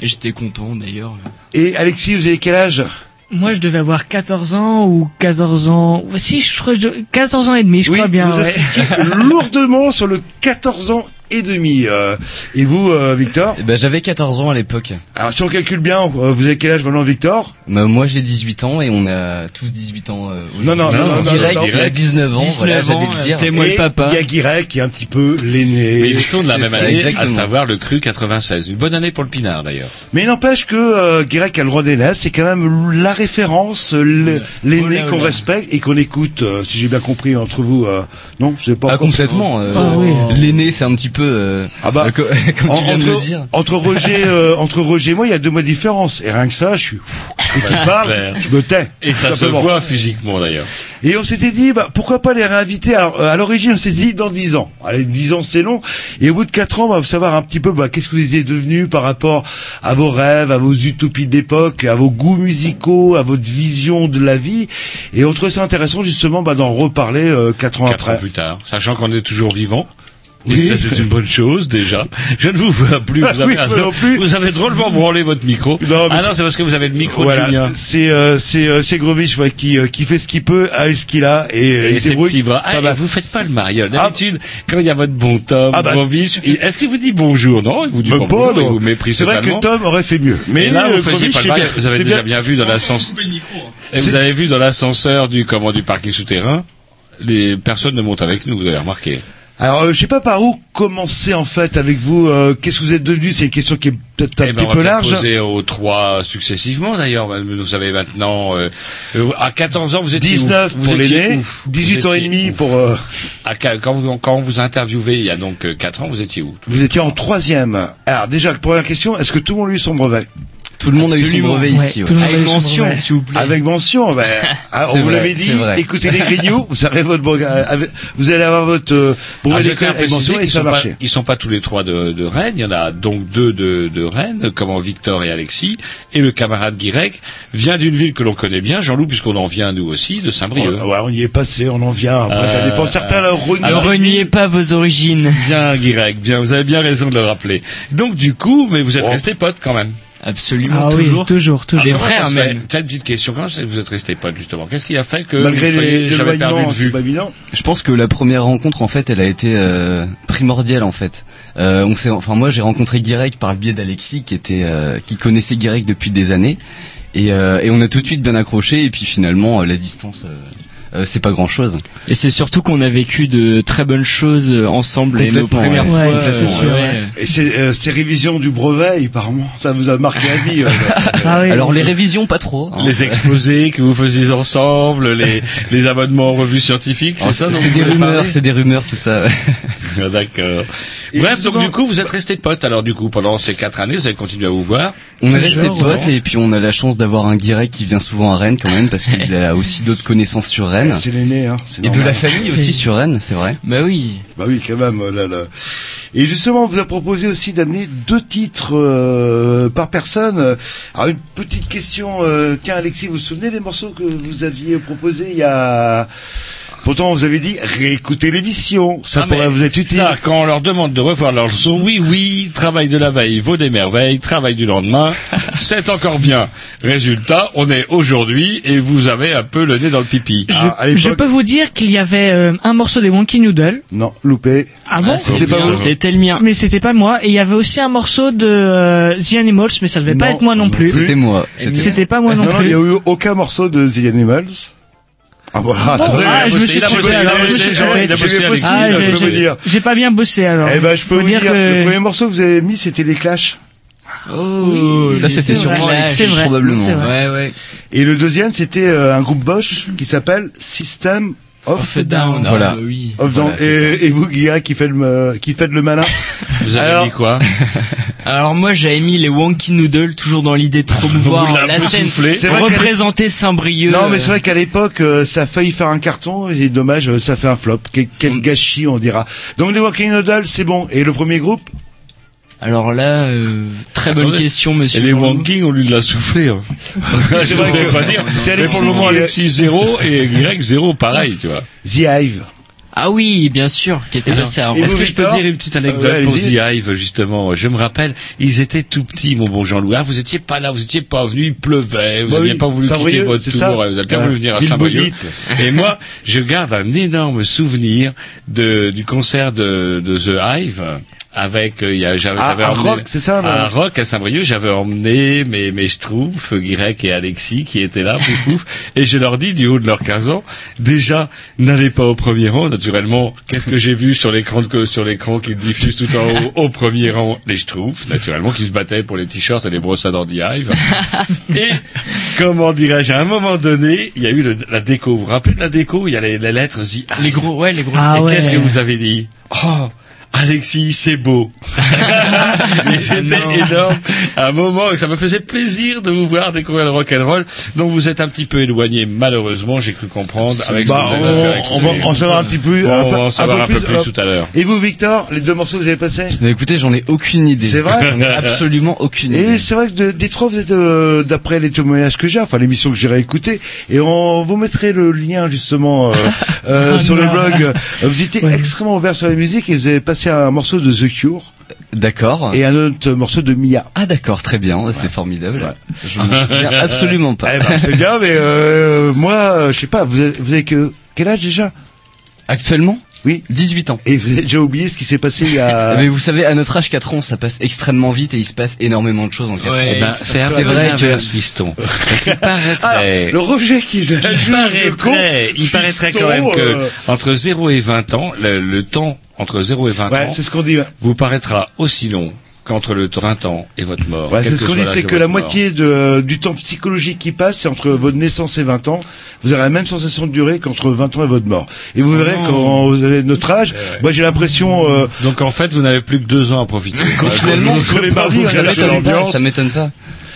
Et j'étais content d'ailleurs. et Alexis vous avez quel âge? Moi, je devais avoir 14 ans ou 14 ans. Si, je crois que je... 14 ans et demi, je oui crois bien. vous ouais. lourdement sur le 14 ans et demi euh, et vous euh, Victor Eh ben, j'avais 14 ans à l'époque. Alors si on calcule bien, euh, vous avez quel âge maintenant Victor Bah, moi j'ai 18 ans et on a tous 18 ans euh, Non, non, non, non, Direct, non, non, il a 19 ans, 19 voilà, ans, j'allais le dire. Et Il y a Guirec qui est un petit peu l'aîné. Mais ils sont de la C'est même année, à savoir le cru 96. Une bonne année pour le pinard d'ailleurs. Mais il n'empêche que euh, Guirec a le droit d'aîné, c'est quand même la référence, l'aîné qu'on respecte et qu'on écoute, euh, si j'ai bien compris entre vous. euh, non, c'est pas Ah, complètement. euh, Ah oui. L'aîné, c'est un petit peu. Euh, Ah bah, co- comme En- tu viens de le entre, dire. entre Roger, euh, entre Roger et moi, il y a deux mois de différence. Et rien que ça, je suis. Et qui parle, je me tais. Et ça se voit physiquement d'ailleurs. Et on s'était dit, bah, pourquoi pas les réinviter? Alors, euh, à l'origine, on s'était dit dans 10 ans. Allez, 10 ans, c'est long. Et au bout de 4 ans, on va savoir un petit peu bah, qu'est-ce que vous étiez devenus par rapport à vos rêves, à vos utopies d'époque, à vos goûts musicaux, à votre vision de la vie. Et on trouvait ça intéressant, justement, bah, d'en reparler euh, 4 ans Quatre après. ans plus tard, sachant qu'on est toujours vivant. Et Oui. ça c'est une bonne chose déjà. Je ne vous vois plus. Vous avez, Oui, moi non plus. vous avez drôlement branlé votre micro. Non, mais ah non, c'est- parce que vous avez le micro Voilà, c'est euh, c'est euh, c'est Grovich ouais, qui euh, qui fait ce qu'il peut avec ce qu'il a et, euh, Et il ses petits bras. pas Ah, et mal. vous faites pas le mariole. D'habitude, quand il y a votre bon Tom, Ah bah. Il- est-ce qu'il vous dit bonjour? Non, il vous dit pas, bonjour, il non. vous méprise C'est vrai que. Tom aurait fait mieux. Mais et là, euh, vous faisiez Grovich, pas le mariole. Vous avez déjà bien- bien vu dans l'ascenseur. Et vous avez vu dans l'ascenseur du comment du parking souterrain, les personnes ne montent avec nous. Vous avez remarqué. Alors, euh, je sais pas par où commencer en fait avec vous. euh, Qu'est-ce que vous êtes devenu? C'est une question qui est peut-être un Eh ben, petit on va peu large. poser aux trois successivement d'ailleurs. Vous savez maintenant, euh, euh, à 14 ans vous étiez 19 où Vous pour l'aîné, où? 18 Vous ans et demi pour. euh, À quand vous quand on vous a interviewé il y a donc 4 ans, vous étiez où? Vous étiez en troisième. Alors déjà, première question, est-ce que tout le monde a eu son brevet? Tout le monde a eu son brevet Ouais, ici. tout le monde a Avec mention, s'il vous plaît. Avec mention, ben, ah, on vous l'avait dit. Écoutez les grignoux, vous avez votre brevet, avec- vous allez avoir votre euh, Alors, brevet d'école avec mention et ça a sont pas, marché. ils sont pas tous les trois de, de Rennes. Il y en a donc deux de, de Rennes, comme Victor et Alexis. Et le camarade Guirec vient d'une ville que l'on connaît bien, Jean-Loup, puisqu'on en vient nous aussi, de Saint-Brieuc. Ouais, on y est passé, on en vient. Après, ça Euh, dépend. Certains renient. Alors reniez pas vos origines. Bien, Guirec, bien. Vous avez bien raison de le rappeler. Donc du coup, mais vous êtes Bon. restés potes quand même. Absolument, Ah oui, toujours. toujours, toujours. Des Comment frères fait même. Tiens, une petite question. Que vous êtes restés potes justement? Qu'est-ce qui a fait que Malgré vous soyez les jamais perdu de vue? pas. Je pense que la première rencontre, en fait, elle a été euh, primordiale, en fait. Euh, on s'est, enfin, moi, j'ai rencontré Guirec par le biais d'Alexis, qui était, euh, qui connaissait Guirec depuis des années, et, euh, et on a tout de suite bien accroché. Et puis finalement, euh, la distance, euh, euh, c'est pas grand-chose. Et c'est surtout qu'on a vécu de très bonnes choses euh, ensemble et nos premières ouais. fois. Ouais, c'est sûr, ouais. Et ces, euh, ces révisions du brevet, apparemment, ça vous a marqué la vie. euh, Ah oui, Alors oui. les révisions, pas trop. hein. Les exposés que vous faisiez ensemble, les, les abonnements en revues scientifiques, c'est Alors, ça C'est des rumeurs, parler c'est des rumeurs, tout ça. Ah, D'accord. Et Bref, justement- donc du coup, vous êtes restés potes. Alors du coup, pendant ces quatre années, vous avez continué à vous voir. On est Toujours, resté ouais. potes et puis on a la chance d'avoir un Guirec qui vient souvent à Rennes quand même parce qu'il a aussi d'autres connaissances sur Rennes. C'est l'aîné, hein. Et de la famille aussi sur Rennes, c'est vrai. Bah oui. Bah oui, quand même. oh Là, là. Et justement, on vous a proposé aussi d'amener deux titres euh, par personne. Alors une petite question. Euh, tiens, Alexis, vous vous souvenez des morceaux que vous aviez proposés il y a Pourtant, vous avez dit réécoutez l'émission. Ça Ah, pourrait vous être utile. Ça, quand on leur demande de revoir leur leçon, oui, oui, travail de la veille vaut des merveilles, travail du lendemain, c'est encore bien. Résultat, on est aujourd'hui et vous avez un peu le nez dans le pipi. Je, Ah, je peux vous dire qu'il y avait euh, un morceau des Wonky Noodle. Non, loupé. Ah bon C'était pas vous. C'était le mien. Mais c'était pas moi. Et il y avait aussi un morceau de euh, The Animals, mais ça devait pas être moi non plus. C'était moi. C'était- pas moi non Non, non, il plus. n'y a eu aucun morceau de The Animals. Ah voilà, Bon, attendez. ah, je me suis. Ah, j'ai- pas bien bossé alors. Eh ben, je peux vous dire, que- le premier morceau que vous avez mis, c'était les Clash. Oh, Ça, c'était c'est sûrement C'est vrai, probablement. c'est vrai. Ouais, ouais. Et le deuxième, c'était euh, un groupe Bosch qui s'appelle System of, Off down. Voilà. Ah, oui. of Voilà, Down. et, et vous, Guilla, qui fait le, qui fait le malin. Vous avez Alors- dit quoi Alors moi j'avais mis les Wonky Noodles toujours dans l'idée de promouvoir la peu scène, représenter Saint-Brieuc. Non, mais c'est vrai qu'à l'époque, euh, ça a failli faire un carton, et dommage, euh, ça fait un flop. Quel, quel Mm. gâchis, on dira. Donc, les Walking Noodles, c'est bon. Et le premier groupe Alors là, euh, très bonne Attendez. question Et monsieur. les Jean-Loup. Wonking, on lui l'a soufflé. hein. C'est vrai que pas dire. c'est Mais pour Alexis le moment, Alexis 0 et Y 0, pareil, tu vois. The Hive. Ah oui, bien sûr, qui était passé à Et Est-ce vous, que je peux dire une petite anecdote Euh, ouais, pour The. Hive, justement? Je me rappelle, ils étaient tout petits, mon bon Jean-Louis. Ah, vous étiez pas là, vous étiez pas venu, il pleuvait, vous Bah n'aviez oui, pas voulu quitter votre c'est tour, ça vous avez bien Ouais. voulu venir à. Bolite. Et moi, je garde un énorme souvenir de, du concert de, de The Hive. Avec, euh, il y a, j'avais, À- j'avais à emmené- Rock, c'est ça, non À Rock, à Saint-Brieuc, j'avais emmené mes, mes schtroumpfs, Guirec et Alexis, qui étaient là, pouf, pouf, et je leur dis, du haut de leurs 15 ans, déjà, n'allez pas au premier rang, naturellement. Qu'est-ce que j'ai vu sur l'écran de, sur l'écran qui diffuse tout en haut, au premier rang, les schtroumpfs, naturellement, qui se battaient pour les t-shirts et les brosses à dents d'Hive. et, comment dirais-je, à un moment donné, il y a eu le- la déco. Vous vous rappelez de la déco? Il y a les, les lettres. Les gros, ouais, les grosses. Ah et ouais. qu'est-ce que vous avez dit? Oh! Alexis, c'est beau. Et C'était Non. énorme. À un moment, et ça me faisait plaisir de vous voir découvrir le rock'n'roll. Donc vous êtes un petit peu éloigné, malheureusement, j'ai cru comprendre. Avec Bah, on, on va en savoir un petit peu. Bon, un on peu- va en savoir un peu plus tout à l'heure. Et vous, Victor, les deux morceaux que vous avez passés Mais écoutez, j'en ai aucune idée. C'est vrai J'en ai absolument aucune Et idée. c'est vrai que de- des trois, vous êtes euh, d'après les témoignages que j'ai, enfin l'émission que j'irai écouter, et on vous mettrait le lien justement euh, euh, Ah, sur le blog. Vous étiez extrêmement ouvert sur la musique et vous avez passé un morceau de The Cure D'accord. et un autre morceau de Mia. Ah d'accord, très bien, c'est formidable. Ouais. Je m'en souviens absolument pas. Eh ben, c'est bien, mais euh, moi, euh, je sais pas, vous avez, vous avez que quel âge déjà? Actuellement? Oui. 18 ans. Et vous avez déjà oublié ce qui s'est passé il y a. Mais vous savez, à notre âge, 4 ans, ça passe extrêmement vite et il se passe énormément de choses en 4 Ouais, ans. Eh ben, c'est vrai que- fiston. Parce qu'il paraîtrait... Ah, le rejet qu'ils Il ajoutent, le con, paraîtrait, il paraîtrait quand même que euh, entre 0 et 20 ans, le, le temps entre 0 et 20 Ouais, ans c'est ce qu'on dit. vous paraîtra aussi long qu'entre le temps 20 ans et votre mort. Ouais, c'est ce que qu'on dit, c'est que la moitié de, du temps psychologique qui passe, c'est entre votre naissance et 20 ans. Vous aurez la même sensation de durée qu'entre 20 ans et votre mort. Et vous verrez non. quand vous avez notre âge, moi j'ai l'impression, euh, Donc en fait, vous n'avez plus que deux ans à profiter. Finalement, sur les mardis, m'étonne pas, ça m'étonne pas.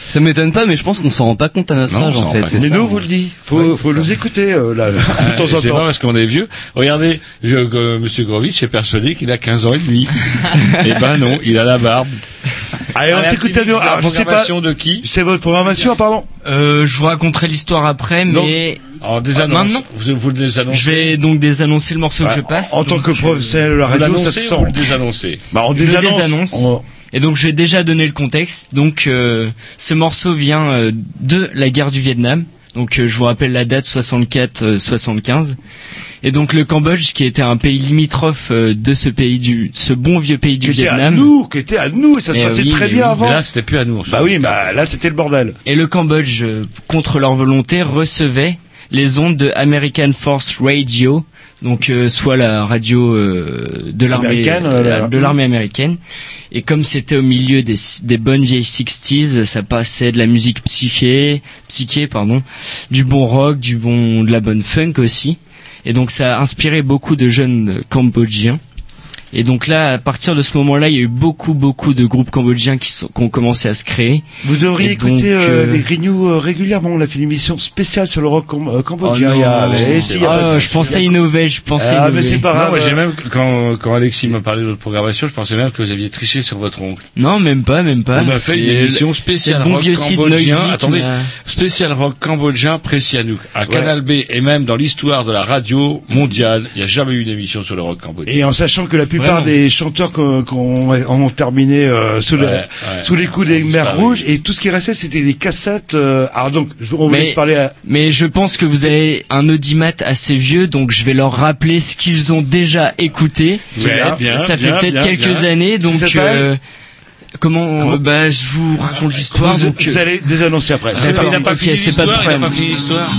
Ça m'étonne pas, mais je pense qu'on s'en rend pas compte à notre âge en fait. mais ça. nous on vous le dit, faut, faut nous écouter euh, là, de Ah, temps en C'est pas temps. parce qu'on est vieux. Regardez, je, euh, Monsieur Grovitch est persuadé qu'il a 15 ans et demi. eh ben non, il a la barbe. Allez, on s'écoute à nous. Alors, je sais pas, programmation de qui c'est votre programmation apparemment. Euh, je vous raconterai l'histoire après, Non. mais Alors des Ah, annonces. maintenant vous, vous le désannoncez. je vais donc désannoncer le morceau que je passe. en tant que professionnel de la radio, ça se ou vous le sent. désannoncez Bah, on désannonce. Et donc je vais déjà donner le contexte. Donc euh, ce morceau vient euh, de la guerre du Vietnam. Donc euh, je vous rappelle la date 64-75. Et donc le Cambodge, qui était un pays limitrophe euh, de ce pays du, ce bon vieux pays du Qui était à Vietnam. nous, qui était à nous, et ça se Eh passait oui, très bien oui. avant. Mais là, c'était plus à nous. Bah oui, bah là c'était le bordel. Et le Cambodge, euh, contre leur volonté, recevait les ondes de American Force Radio, donc euh, soit la radio euh, de l'armée Américaine, euh, de l'armée américaine. Et comme c'était au milieu des, des bonnes vieilles 60s, ça passait de la musique psyché, psyché pardon, du bon rock, du bon de la bonne funk aussi. Et donc ça a inspiré beaucoup de jeunes euh, cambodgiens. Et donc là, à partir de ce moment-là, il y a eu beaucoup, beaucoup de groupes cambodgiens qui, sont, qui ont commencé à se créer. Vous devriez Et écouter donc, euh, euh, les Grignoux euh, régulièrement. On a fait une émission spéciale sur le rock cam- euh, cambodgien. Oh a- non, mais si, a Ah, pas- je pensais innover, je pensais Ah, mais c'est pas Non, grave. moi j'ai même quand quand Alexis m'a parlé de votre programmation, je pensais même que vous aviez triché sur votre oncle. Non, même pas, même pas. On a fait C'est une émission le- spéciale bon rock cambodgien. Noisy Attendez, m'a- spécial rock cambodgien Pressianouk à Canal B et même dans l'histoire de la radio mondiale, il n'y a jamais eu une émission sur le rock cambodgien. Et en sachant que la plupart Vraiment. des chanteurs qu'on ont terminé euh, sous, le- Ouais, ouais. sous les coups des mers rouges et tout ce qui restait c'était des cassettes. euh, alors donc je- on vous Mais- laisse parler à, Mais je pense que vous avez un audimat assez vieux, donc je vais leur rappeler ce qu'ils ont déjà écouté. Ouais, bien, ça fait peut-être quelques bien. années, donc euh, comment, euh, Bah, je vous raconte l'histoire. vous, donc, vous allez désannoncer après. c'est C'est pas- pas c'est pas de l'histoire, il a problème. pas fini l'histoire.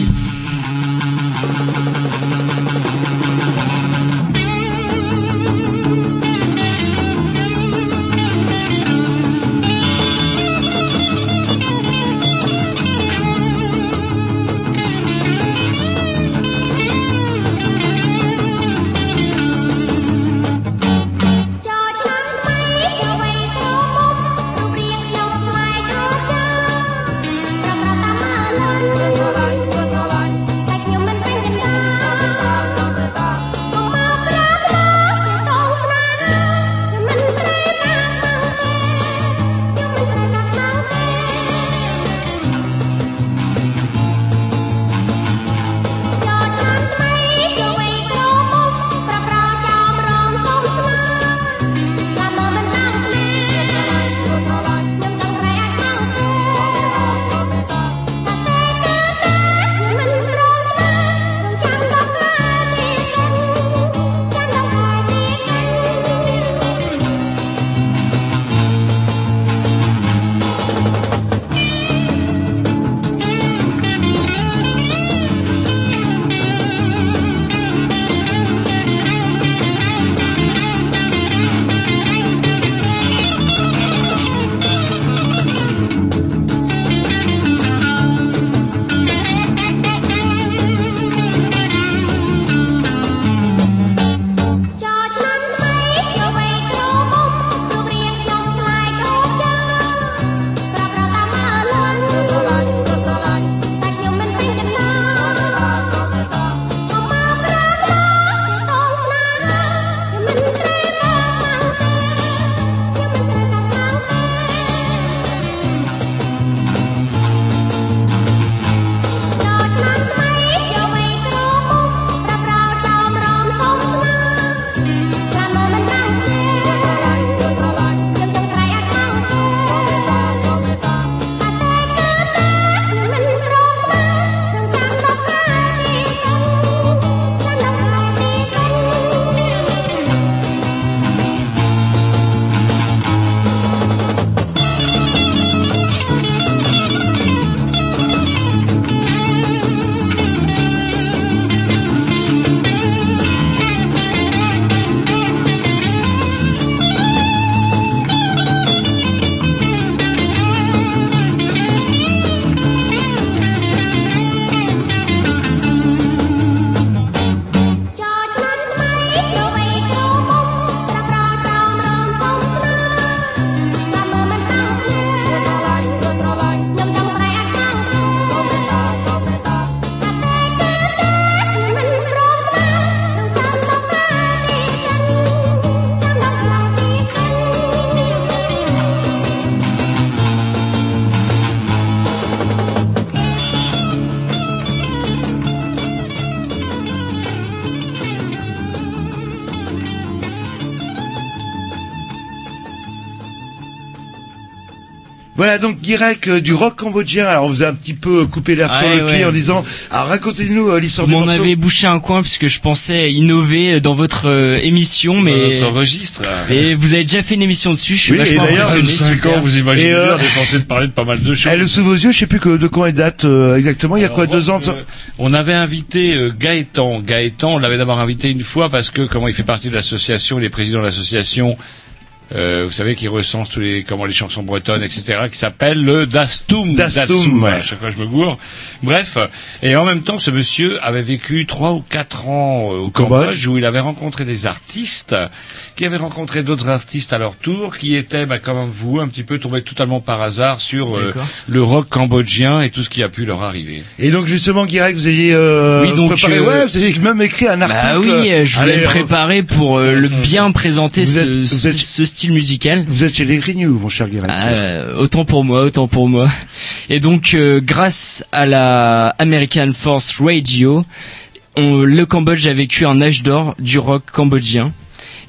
Voilà donc Guirec euh, du rock cambodgien. Alors on vous a un petit peu coupé l'air sur le ouais. pied en disant alors racontez-nous euh, l'histoire Vous du m'en morceau. avez bouché un coin puisque je pensais innover dans votre euh, émission, mais notre registre. Et vous avez déjà fait une émission dessus. Je suis Oui, et vachement d'ailleurs, impressionné. 5 super. ans, vous imaginez Et, euh, bien, on est censé de parler de pas mal de choses. Elle sous vos yeux, je sais plus que de quand elle date euh, exactement. Il y a quoi deux ans euh, On avait invité euh, Gaëtan. Gaëtan, on l'avait d'abord invité une fois parce que, comment il fait partie de l'association, il est président de l'association euh, vous savez, qui recense tous les comment les chansons bretonnes, etc., qui s'appelle le Dastum. Dastum, ouais. À chaque fois, je me gourre. Bref, et en même temps, ce monsieur avait vécu trois ou quatre ans euh, au Cambodge. Cambodge, où il avait rencontré des artistes, qui avaient rencontré d'autres artistes à leur tour, qui étaient, bah, comme vous, un petit peu tombés totalement par hasard sur euh, le rock cambodgien et tout ce qui a pu leur arriver. Et donc justement, Guirec, vous aviez euh, Oui, donc, préparé, euh, ouais, vous avez même écrit un article. Bah oui, je voulais Allez, préparer pour euh, le bien présenter Vous ce, êtes- vous êtes- ce style musical. Vous êtes chez les Grignoux, mon cher Guirec. Ah, euh, autant pour moi, autant pour moi. Et donc, euh, grâce à la American Force Radio, on- le Cambodge a vécu un âge d'or du rock cambodgien.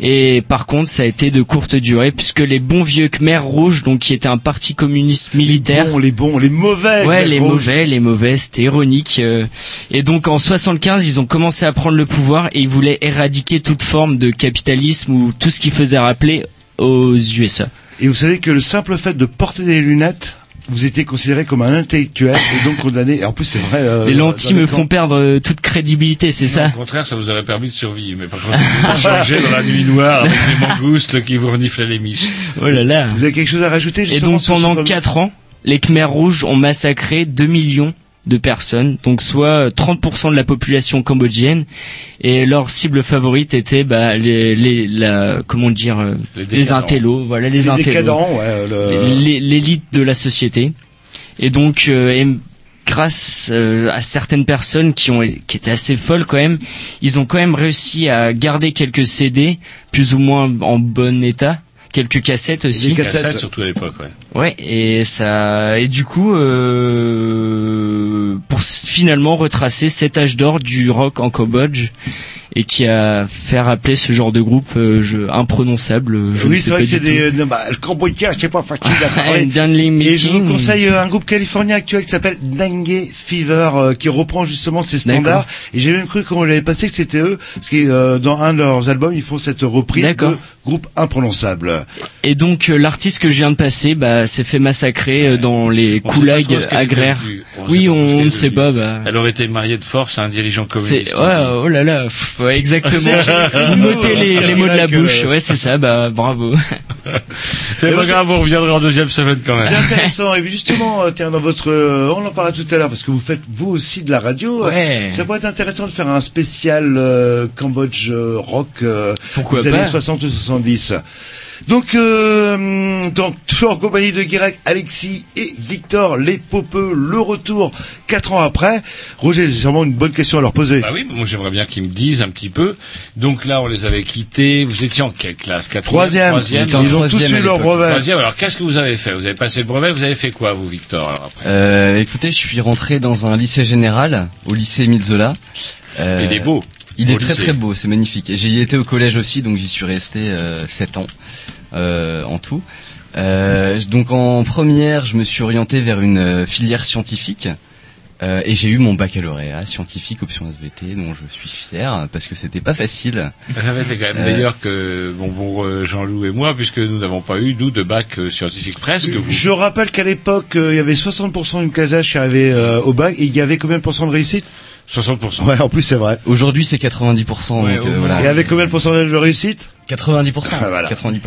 Et par contre, ça a été de courte durée puisque les bons vieux Khmer rouges, donc qui était un parti communiste militaire, les bons, les mauvais. Ouais, Khmer les rouges. mauvais, les mauvais, c'était ironique. euh. Et donc en 75, ils ont commencé à prendre le pouvoir et ils voulaient éradiquer toute forme de capitalisme ou tout ce qui faisait rappeler aux USA. Et vous savez que le simple fait de porter des lunettes, vous étiez considéré comme un intellectuel et donc condamné. Et en plus, c'est vrai. euh, les lentilles les me font perdre euh, toute crédibilité, c'est ça Au contraire, ça vous aurait permis de survivre, mais par contre, vous dans la nuit noire avec des mangoustes qui vous reniflaient les miches. Oh là là. Vous avez quelque chose à rajouter Et donc pendant fameux- 4 ans, les Khmers rouges ont massacré 2 millions de personnes, donc soit 30% de la population cambodgienne, et leur cible favorite était bah, les, les la, comment dire euh, Les les, intellos, voilà les, les intellos, le- L'é- l'élite de la société. Et donc, euh, et grâce euh, à certaines personnes qui ont qui étaient assez folles quand même, ils ont quand même réussi à garder quelques CD plus ou moins en bon état, quelques cassettes aussi. Des Cassette, cassettes. surtout à l'époque, ouais. Ouais, et ça et du coup euh, pour finalement retracer cet âge d'or du rock en Cambodge et qui a fait rappeler ce genre de groupe euh, je, imprononçable. Je Oui, c'est vrai que c'est des, non, bah, le Cambodgien, c'est pas facile à parler. Dunley Et je vous conseille euh, un groupe californien actuel qui s'appelle Dengue Fever, euh, qui reprend justement ces standards. Et j'ai même cru qu'on l'avait passé que c'était eux, parce que euh, dans un de leurs albums, ils font cette reprise de groupe imprononçable. Et donc euh, l'artiste que je viens de passer bah, s'est fait massacrer euh, dans les On est agraires. On Oui, on ne sait pas. Bah, Elle aurait été mariée de force à un dirigeant communiste. ouais, oh là là, pff, ouais, exactement. Vous m'ôtez les, les mots de la bouche. Ouais, c'est ça. Bah bravo. C'est pas grave, vous reviendrez en deuxième semaine quand C'est même. intéressant. Et puis justement, euh, tiens, dans votre, euh, on en parlait tout à l'heure, parce que vous faites vous aussi de la radio. Ouais. Ça pourrait être intéressant de faire un spécial euh, Cambodge euh, rock euh, Pourquoi des pas? années 60 ou 70. Donc, euh, donc toujours en compagnie de Guirec, Alexis et Victor, les popeux, le retour quatre ans après. Roger, j'ai sûrement une bonne question à leur poser. Bah oui, moi j'aimerais bien qu'ils me disent un petit peu. Donc là, on les avait quittés. Vous étiez en quelle classe? Quatrième, Troisième, troisième ils ont tous troisième à eu leur brevet. Troisième. Alors qu'est-ce que vous avez fait? Vous avez passé le brevet? Vous avez fait quoi, vous, Victor Alors après, Euh, écoutez, je suis rentré dans un lycée général, au lycée Émile Zola. Euh, il est beau. Il est très lycée. très beau, c'est magnifique. Et j'y ai été au collège aussi, donc j'y suis resté euh, 7 ans euh, en tout. Euh, donc en première, je me suis orienté vers une euh, filière scientifique. Euh, et j'ai eu mon baccalauréat scientifique option SVT dont je suis fier parce que c'était pas facile. Ça été quand même Euh, meilleur que bon, bon euh, Jean-Loup et moi, puisque nous n'avons pas eu nous de bac euh, scientifique presque. Vous. Je rappelle qu'à l'époque, euh, il y avait 60% d'une classe d'âge qui arrivait euh, au bac, et il y avait combien de pourcents de réussite? 60%. Ouais, en plus c'est vrai. Aujourd'hui c'est 90% Ouais, donc au euh, voilà. Et avec combien de pourcentage de réussite? 90%. Ah, voilà. 90%.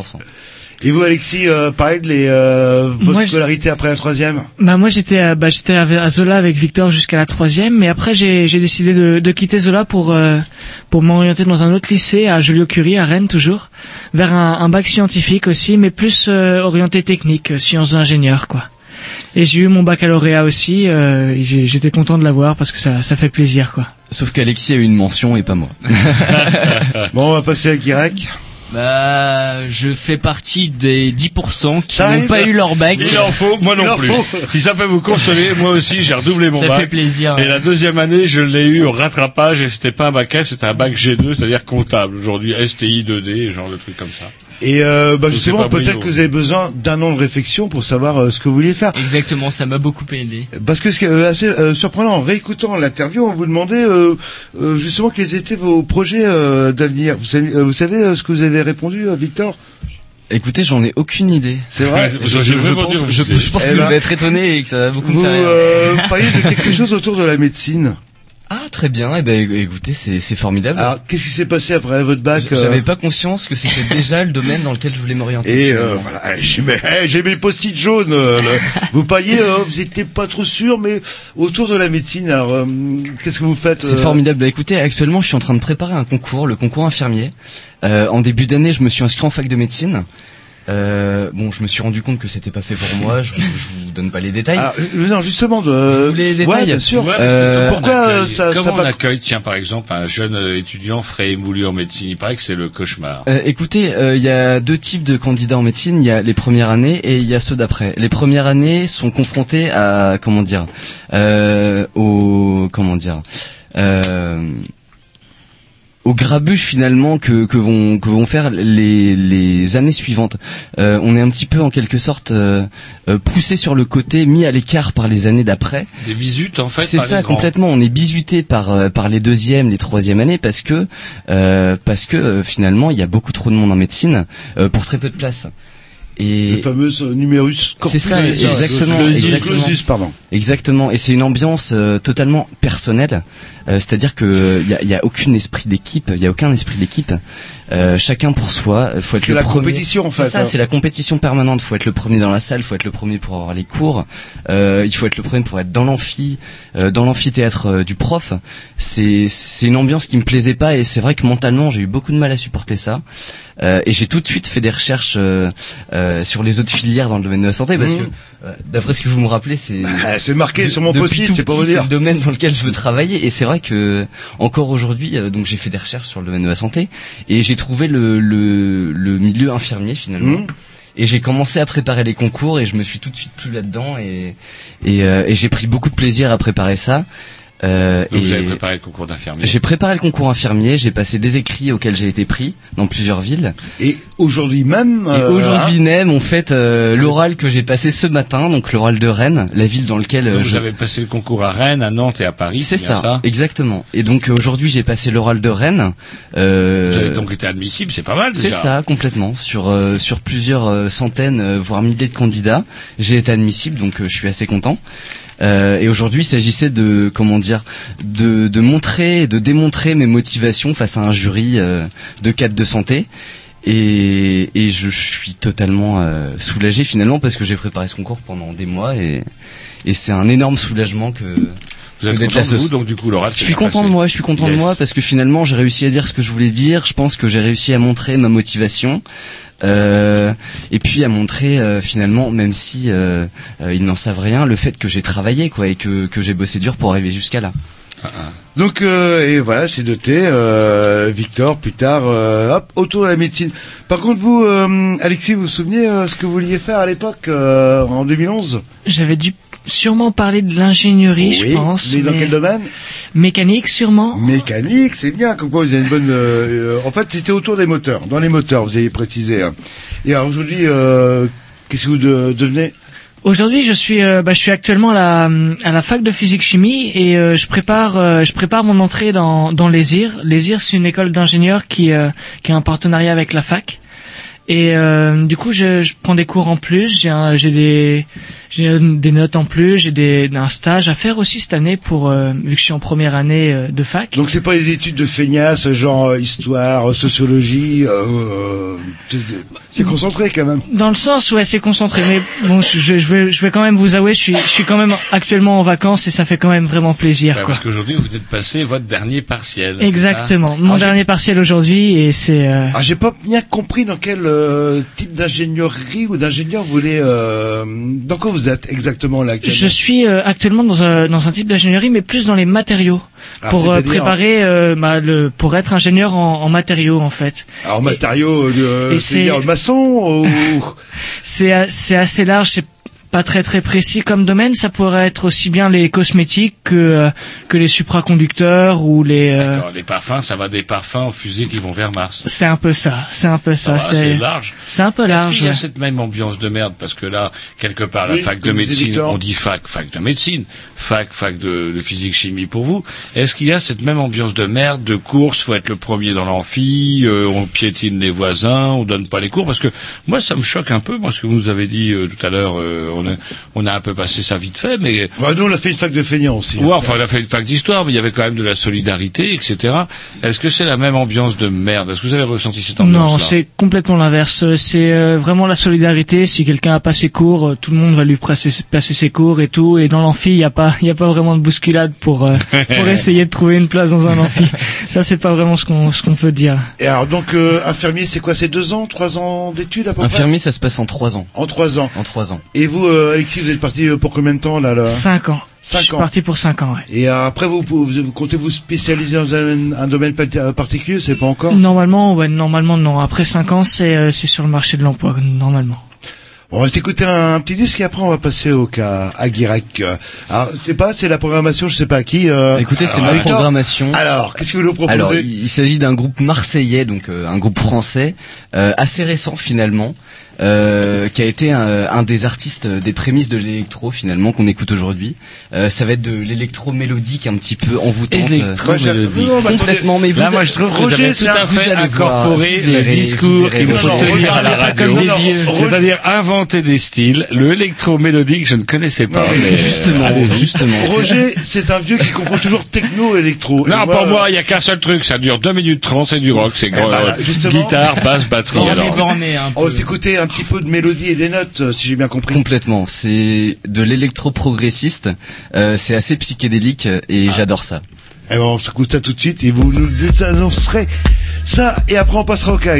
Et vous, Alexis, euh, pareil, les, euh, votre Moi, scolarité après la troisième? Bah moi j'étais à, bah, j'étais à Zola avec Victor jusqu'à la troisième, mais après j'ai j'ai décidé de, de quitter Zola pour euh, pour m'orienter dans un autre lycée à Joliot-Curie à Rennes toujours, vers un, un bac scientifique aussi, mais plus euh, orienté technique, euh, sciences d'ingénieur quoi. Et j'ai eu mon baccalauréat aussi, euh, j'étais content de l'avoir parce que ça ça fait plaisir quoi. Sauf qu'Alexis a eu une mention et pas moi. Bon, on va passer à Guirec. Bah, je fais partie des 10% qui Ça n'ont pas eu leur bac. Il en faut, moi non plus. faut. Si ça peut vous consoler, moi aussi j'ai redoublé mon Ça bac. fait plaisir. Et la deuxième année, je l'ai eu au rattrapage et c'était pas un bac S, c'était un bac G2, c'est-à-dire comptable. Aujourd'hui, STI 2D, genre de trucs comme ça. Et euh, bah, justement, c'est peut-être que vous avez besoin d'un an de réflexion pour savoir euh, ce que vous vouliez faire. Exactement, ça m'a beaucoup aidé. Parce que ce qui est euh, assez euh, surprenant, en réécoutant l'interview, on vous demandait euh, euh, justement quels étaient vos projets euh, d'avenir. Vous savez, euh, vous savez euh, ce que vous avez répondu, euh, Victor? Écoutez, j'en ai aucune idée. C'est vrai? Ouais, Je, pense, dû je, pense Eh que ben, je vais être étonné et que ça va beaucoup Vous me faire euh, parliez de quelque chose autour de la médecine. Ah très bien, et ben écoutez, c'est c'est formidable. Alors, qu'est-ce qui s'est passé après votre bac euh, J'avais pas conscience que c'était déjà le domaine dans lequel je voulais m'orienter. Et euh, voilà, j'ai mis, eh, j'ai mis le post-it jaune. euh, vous payez, euh, vous étiez pas trop sûr, mais autour de la médecine. Alors, euh, qu'est-ce que vous faites C'est euh, formidable. Bah, écoutez, actuellement, je suis en train de préparer un concours, le concours infirmier. Euh, en début d'année, je me suis inscrit en fac de médecine. Euh, bon, je me suis rendu compte que c'était pas fait pour moi. Je, vous- je vous donne pas les détails. Ah, euh, non, justement, de. Vous voulez les détails Ouais, bien sûr. Ouais, Euh, comment on pourquoi, accueille- euh, ça- comment ça on va- accueille, tiens, par exemple, un jeune euh, étudiant frais et moulu en médecine? Il paraît que c'est le cauchemar. Euh, écoutez, euh, il y a deux types de candidats en médecine. Il y a les premières années et il y a ceux d'après. Les premières années sont confrontées à comment dire, euh, au comment dire. Euh, au grabuge finalement que, que vont que vont faire les, les années suivantes. Euh, on est un petit peu en quelque sorte euh, euh, poussé sur le côté, mis à l'écart par les années d'après. Des bisutes, en fait. C'est ça complètement. On est bisuté par euh, par les deuxièmes, les troisièmes années parce que euh, parce que euh, finalement il y a beaucoup trop de monde en médecine euh, pour très peu de place. Et Le fameux euh, numérus corpus. c'est ça, c'est exactement, exactement. Pardon. Exactement, et c'est une ambiance euh, totalement personnelle, Euh, c'est-à-dire que il y a, y a aucun esprit d'équipe, il y a aucun esprit d'équipe. Euh, chacun pour soi, euh, faut être C'est le la premier. compétition, en C'est fait, ça, hein. c'est la compétition permanente. Faut être le premier dans la salle, faut être le premier pour avoir les cours. Euh, il faut être le premier pour être dans l'amphi, euh, dans l'amphithéâtre euh, du prof. C'est c'est une ambiance qui me plaisait pas et c'est vrai que mentalement j'ai eu beaucoup de mal à supporter ça. Euh, et j'ai tout de suite fait des recherches euh, euh, sur les autres filières dans le domaine de la santé parce Mhm. que euh, d'après ce que vous me rappelez, c'est Ah, c'est marqué de- sur mon post-it, c'est pas petit, vous dire. le domaine dans lequel je veux travailler et c'est vrai que encore aujourd'hui euh, donc j'ai fait des recherches sur le domaine de la santé et j'ai trouvé le, le le milieu infirmier finalement. Mhm. Et j'ai commencé à préparer les concours et je me suis tout de suite plus là-dedans et et, euh, et j'ai pris beaucoup de plaisir à préparer ça. Euh, Donc, et vous avez préparé le concours d'infirmier. j'ai préparé le concours infirmier, j'ai passé des écrits auxquels j'ai été pris dans plusieurs villes. Et aujourd'hui même. Et euh, aujourd'hui même, on fête euh, l'oral que j'ai passé ce matin, donc l'oral de Rennes, la ville dans laquelle euh, Donc, je, vous avez passé le concours à Rennes, à Nantes et à Paris. c'est ça, exactement. Et donc euh, aujourd'hui, j'ai passé l'oral de Rennes. Euh, Vous avez donc été admissible, c'est pas mal c'est ça, complètement. Sur euh, sur plusieurs centaines, voire milliers de candidats, j'ai été admissible, donc euh, je suis assez content. Euh, et aujourd'hui, il s'agissait de comment dire, de, de montrer, de démontrer mes motivations face à un jury euh, de cadres de santé. Et, et je suis totalement euh, soulagé finalement parce que j'ai préparé ce concours pendant des mois et, et c'est un énorme soulagement que Vous êtes content là de vous, donc du coup, l'oral, Je suis content de moi, je suis content de moi parce que finalement j'ai réussi à dire ce que je voulais dire. Je pense que j'ai réussi à montrer ma motivation. Euh, et puis à montrer euh, finalement, même si euh, euh, ils n'en savent rien, le fait que j'ai travaillé quoi et que, que j'ai bossé dur pour arriver jusqu'à là. Donc euh, et voilà, c'est noté. Euh, Victor, plus tard, euh, hop, autour de la médecine. Par contre, vous, euh, Alexis, vous vous souvenez euh, ce que vous vouliez faire à l'époque, euh, en 2011 J'avais dû sûrement parler de l'ingénierie, je pense. mais dans quel domaine? Mécanique, sûrement. Mécanique, c'est bien. Comme quoi, vous avez une bonne. euh, en fait, c'était autour des moteurs, dans les moteurs, vous avez précisé. hein. Et alors aujourd'hui, euh, qu'est-ce que vous de- devenez? Aujourd'hui, je suis, euh, bah, je suis actuellement à la, à la fac de physique chimie et euh, je prépare, euh, je prépare mon entrée dans, dans l'ESIR. L'ESIR, c'est une école d'ingénieurs qui, qui a un partenariat avec la fac. Et du coup, je, je prends des cours en plus. J'ai des, j'ai des notes en plus. J'ai des, un stage à faire aussi cette année pour, euh, vu que je suis en première année euh, de fac. Donc c'est pas des études de feignasse, genre euh, histoire, euh, sociologie. euh, euh, c'est- c'est concentré quand même. Dans le sens où elle s'est concentrée, mais bon, je, je, je vais, je vais quand même vous avouer, je suis, je suis quand même actuellement en vacances et ça fait quand même vraiment plaisir, Bah, quoi. Parce qu'aujourd'hui, vous venez de passer votre dernier partiel. c'est Exactement. ça Mon dernier partiel aujourd'hui et c'est. euh, Ah, j'ai pas bien compris dans quel euh, type d'ingénierie ou d'ingénieur vous voulez. Euh, dans quoi vous êtes exactement là actuellement Je suis euh, actuellement dans un, dans un type d'ingénierie, mais plus dans les matériaux, Ah, pour euh, préparer, euh, bah, le, pour être ingénieur en, en matériaux en fait. Alors matériaux, c'est- maçon ou c'est assez large, c'est pas très très précis comme domaine. Ça pourrait être aussi bien les cosmétiques que euh, que les supraconducteurs ou les. euh, Alors, les parfums, ça va des parfums en fusée qui vont vers Mars. c'est un peu ça, c'est un peu ça. Ah, c'est large. C'est un peu Est-ce large. qu'il y a ouais. cette même ambiance de merde Parce que là, quelque part, la Oui, fac de médecine, on dit fac, fac de médecine, fac, fac de, de physique chimie pour vous. Est-ce qu'il y a cette même ambiance de merde, de course, faut être le premier dans l'amphi, euh, on piétine les voisins, on donne pas les cours? Parce que moi, ça me choque un peu, moi, ce que vous nous avez dit euh, tout à l'heure euh, on a, on a un peu passé ça vite fait, mais Ouais, nous, on a fait une fac de feignants aussi. Ouais, enfin, on a fait une fac d'histoire, mais il y avait quand même de la solidarité, etc. Est-ce que c'est la même ambiance de merde? Est-ce que vous avez ressenti cette ambiance Non, c'est complètement l'inverse. C'est euh, vraiment la solidarité. Si quelqu'un a pas ses cours, euh, tout le monde va lui passer, passer ses cours et tout. Et dans l'amphi, il y a pas, il y a pas vraiment de bousculade pour euh, pour essayer de trouver une place dans un amphi. Ça, c'est pas vraiment ce qu'on ce qu'on peut dire. Et alors, donc, euh, infirmier, c'est quoi? C'est deux ans, trois ans d'études à peu près? Infirmier, ça se passe en trois ans. En trois ans. En trois ans. Et vous, Alexis, vous êtes parti euh, pour combien de temps là, là Cinq ans. Cinq Je suis ans. parti pour cinq ans. Ouais. Et euh, après, vous, vous, vous comptez vous spécialiser dans un, un domaine pa- euh, particulier C'est pas encore Normalement, ouais, normalement non. Après cinq ans, c'est euh, c'est sur le marché de l'emploi normalement. On va s'écouter un, un petit disque et après on va passer au cas à Guirec. Euh, Alors, c'est pas, c'est la programmation, je sais pas à qui. euh, Écoutez, c'est ma Victor programmation. Alors, qu'est-ce que vous nous proposez Alors, il il s'agit d'un groupe marseillais, donc euh, un groupe français, euh, assez récent finalement, euh, qui a été un, un des artistes euh, des prémices de l'électro finalement qu'on écoute aujourd'hui. Euh, ça va être de l'électro mélodique un petit peu envoûtante. Électro Euh, mélodique. Non, mais complètement. Mais vous Là, a- moi, je trouve que vous Roger, avez tout à fait incorporé le discours qu'il faut Non, non, tenir à la Roger, radio. comme des vieux. C'est-à-dire inventer des styles. Le électro-mélodique, je ne connaissais pas. Non, mais justement, allez-y. justement. Roger, c'est un vieux qui confond toujours techno et électro. Non, Et pour moi, il y a qu'un seul truc. Ça dure 2 minutes 30, c'est du rock. C'est gros. ben, justement. guitare, basse, batterie. On borné un Un petit peu de mélodie et des notes, euh, si j'ai bien compris. Complètement. C'est de l'électro progressiste. Euh, c'est assez psychédélique et Ah. j'adore ça. Eh ben, on s'écoute ça tout de suite et vous nous annoncerez ça et après on passera au cas à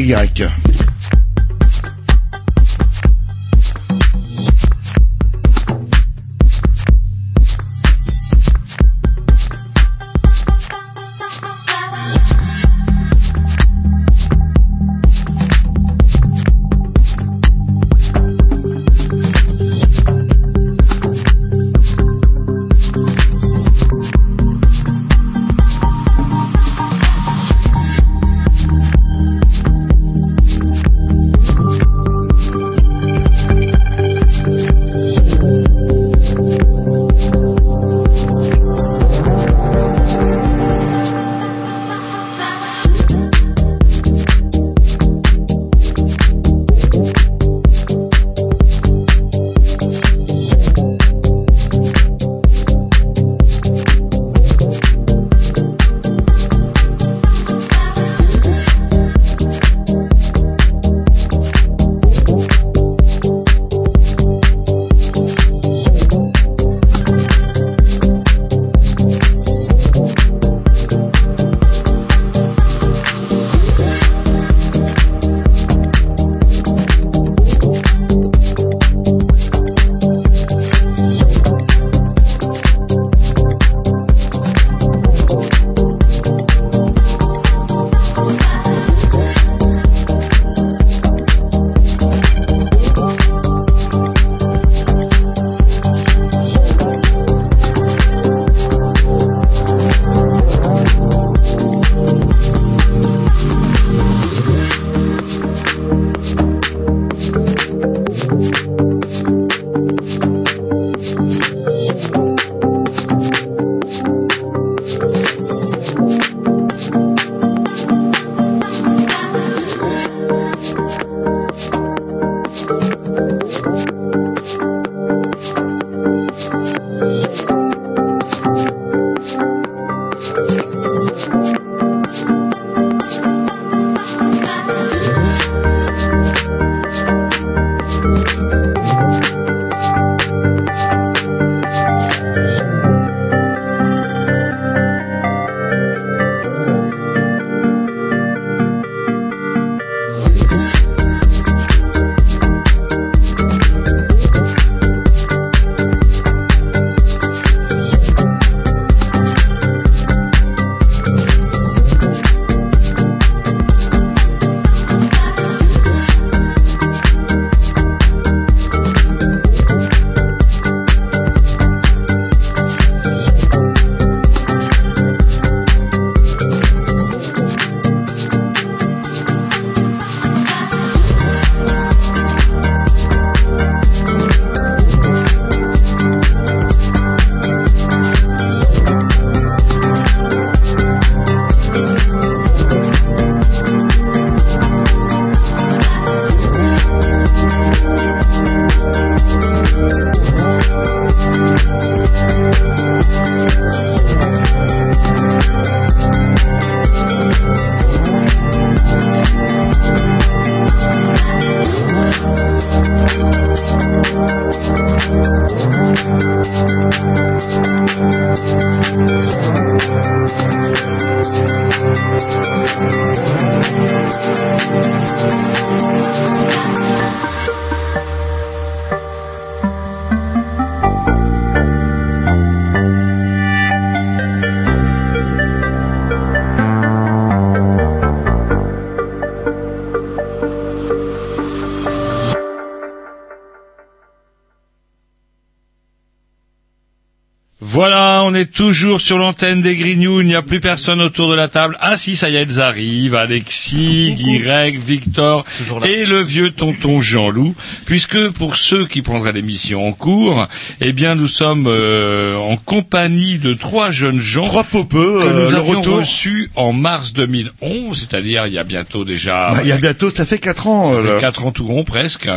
toujours sur l'antenne des Grignoux. Il n'y a plus personne autour de la table. Ah si, ça y est, elles arrivent. Alexis, Guirec, Victor et le vieux tonton Jean-Loup. Puisque pour ceux qui prendraient l'émission en cours, eh bien, nous sommes euh, en compagnie de trois jeunes gens. Trois popeux, que euh, nous le avions retour. reçus en mars 2011, c'est-à-dire il y a bientôt déjà. Bah, il y a bientôt, ça fait quatre ans. Ça euh, fait là. quatre ans tout rond presque,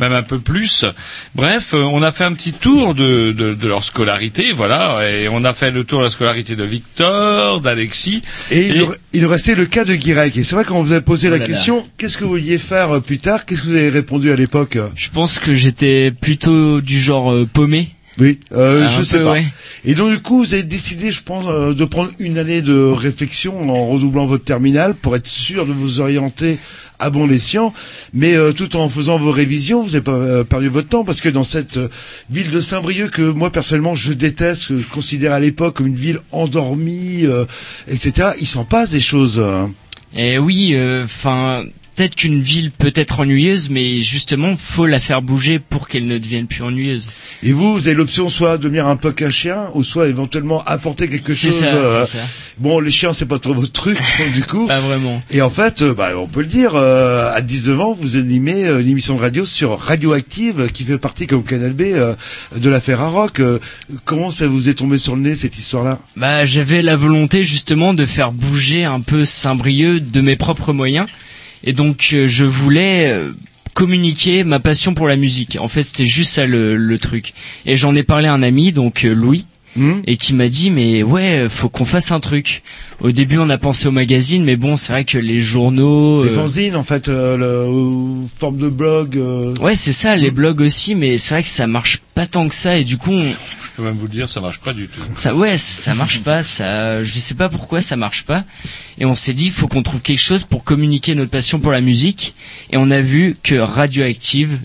même un peu plus. Bref, euh, on a fait un petit tour de, de, de leur scolarité, voilà, et on a fait le tour de la scolarité de Victor, d'Alexis. Et, il nous- il nous restait le cas de Guirec. Et c'est vrai quand vous a posé Oh la là là. question, qu'est-ce que vous vouliez faire euh, plus tard? Qu'est-ce que vous avez répondu à l'époque? Je pense que j'étais plutôt du genre euh, paumé. Oui, euh, je peu, sais pas. ouais. Et donc du coup, vous avez décidé, je pense, euh, de prendre une année de réflexion en redoublant votre terminal pour être sûr de vous orienter à bon escient, mais euh, tout en faisant vos révisions, vous n'avez pas euh, perdu votre temps parce que dans cette euh, ville de Saint-Brieuc que moi personnellement je déteste, que je considère à l'époque comme une ville endormie, euh, etc. Il s'en passe des choses. hein. Et oui, enfin, peut-être qu'une ville peut être ennuyeuse, mais justement, faut la faire bouger pour qu'elle ne devienne plus ennuyeuse. Et vous, vous avez l'option soit de devenir un peu qu'un chien, ou soit éventuellement apporter quelque chose. ça, euh, c'est ça. Bon, les chiens, c'est pas trop votre truc, donc, du coup. Pas vraiment. Et en fait, euh, bah, on peut le dire, euh, à 19 ans, vous animez euh, une émission de radio sur Radioactive, qui fait partie, comme Canal B, euh, de l'affaire Aroc. Comment ça vous est tombé sur le nez, cette histoire-là? Bah, j'avais la volonté justement de faire bouger un peu Saint-Brieuc de mes propres moyens, et donc euh, je voulais euh, communiquer ma passion pour la musique. En fait, c'était juste ça le, le truc. Et j'en ai parlé à un ami, donc euh, Louis, Hmm et qui m'a dit mais ouais, faut qu'on fasse un truc. Au début, on a pensé au magazine, mais bon, c'est vrai que les journaux. Les euh, fanzines, en fait, euh, le, forme de blog. euh, Ouais, c'est ça, les blogs aussi, mais c'est vrai que ça marche pas tant que ça, et du coup, on- Je peux même vous le dire, ça marche pas du tout. ça, ouais, ça marche pas, ça, je sais pas pourquoi ça marche pas. Et on s'est dit, il faut qu'on trouve quelque chose pour communiquer notre passion pour la musique. Et on a vu que Radioactive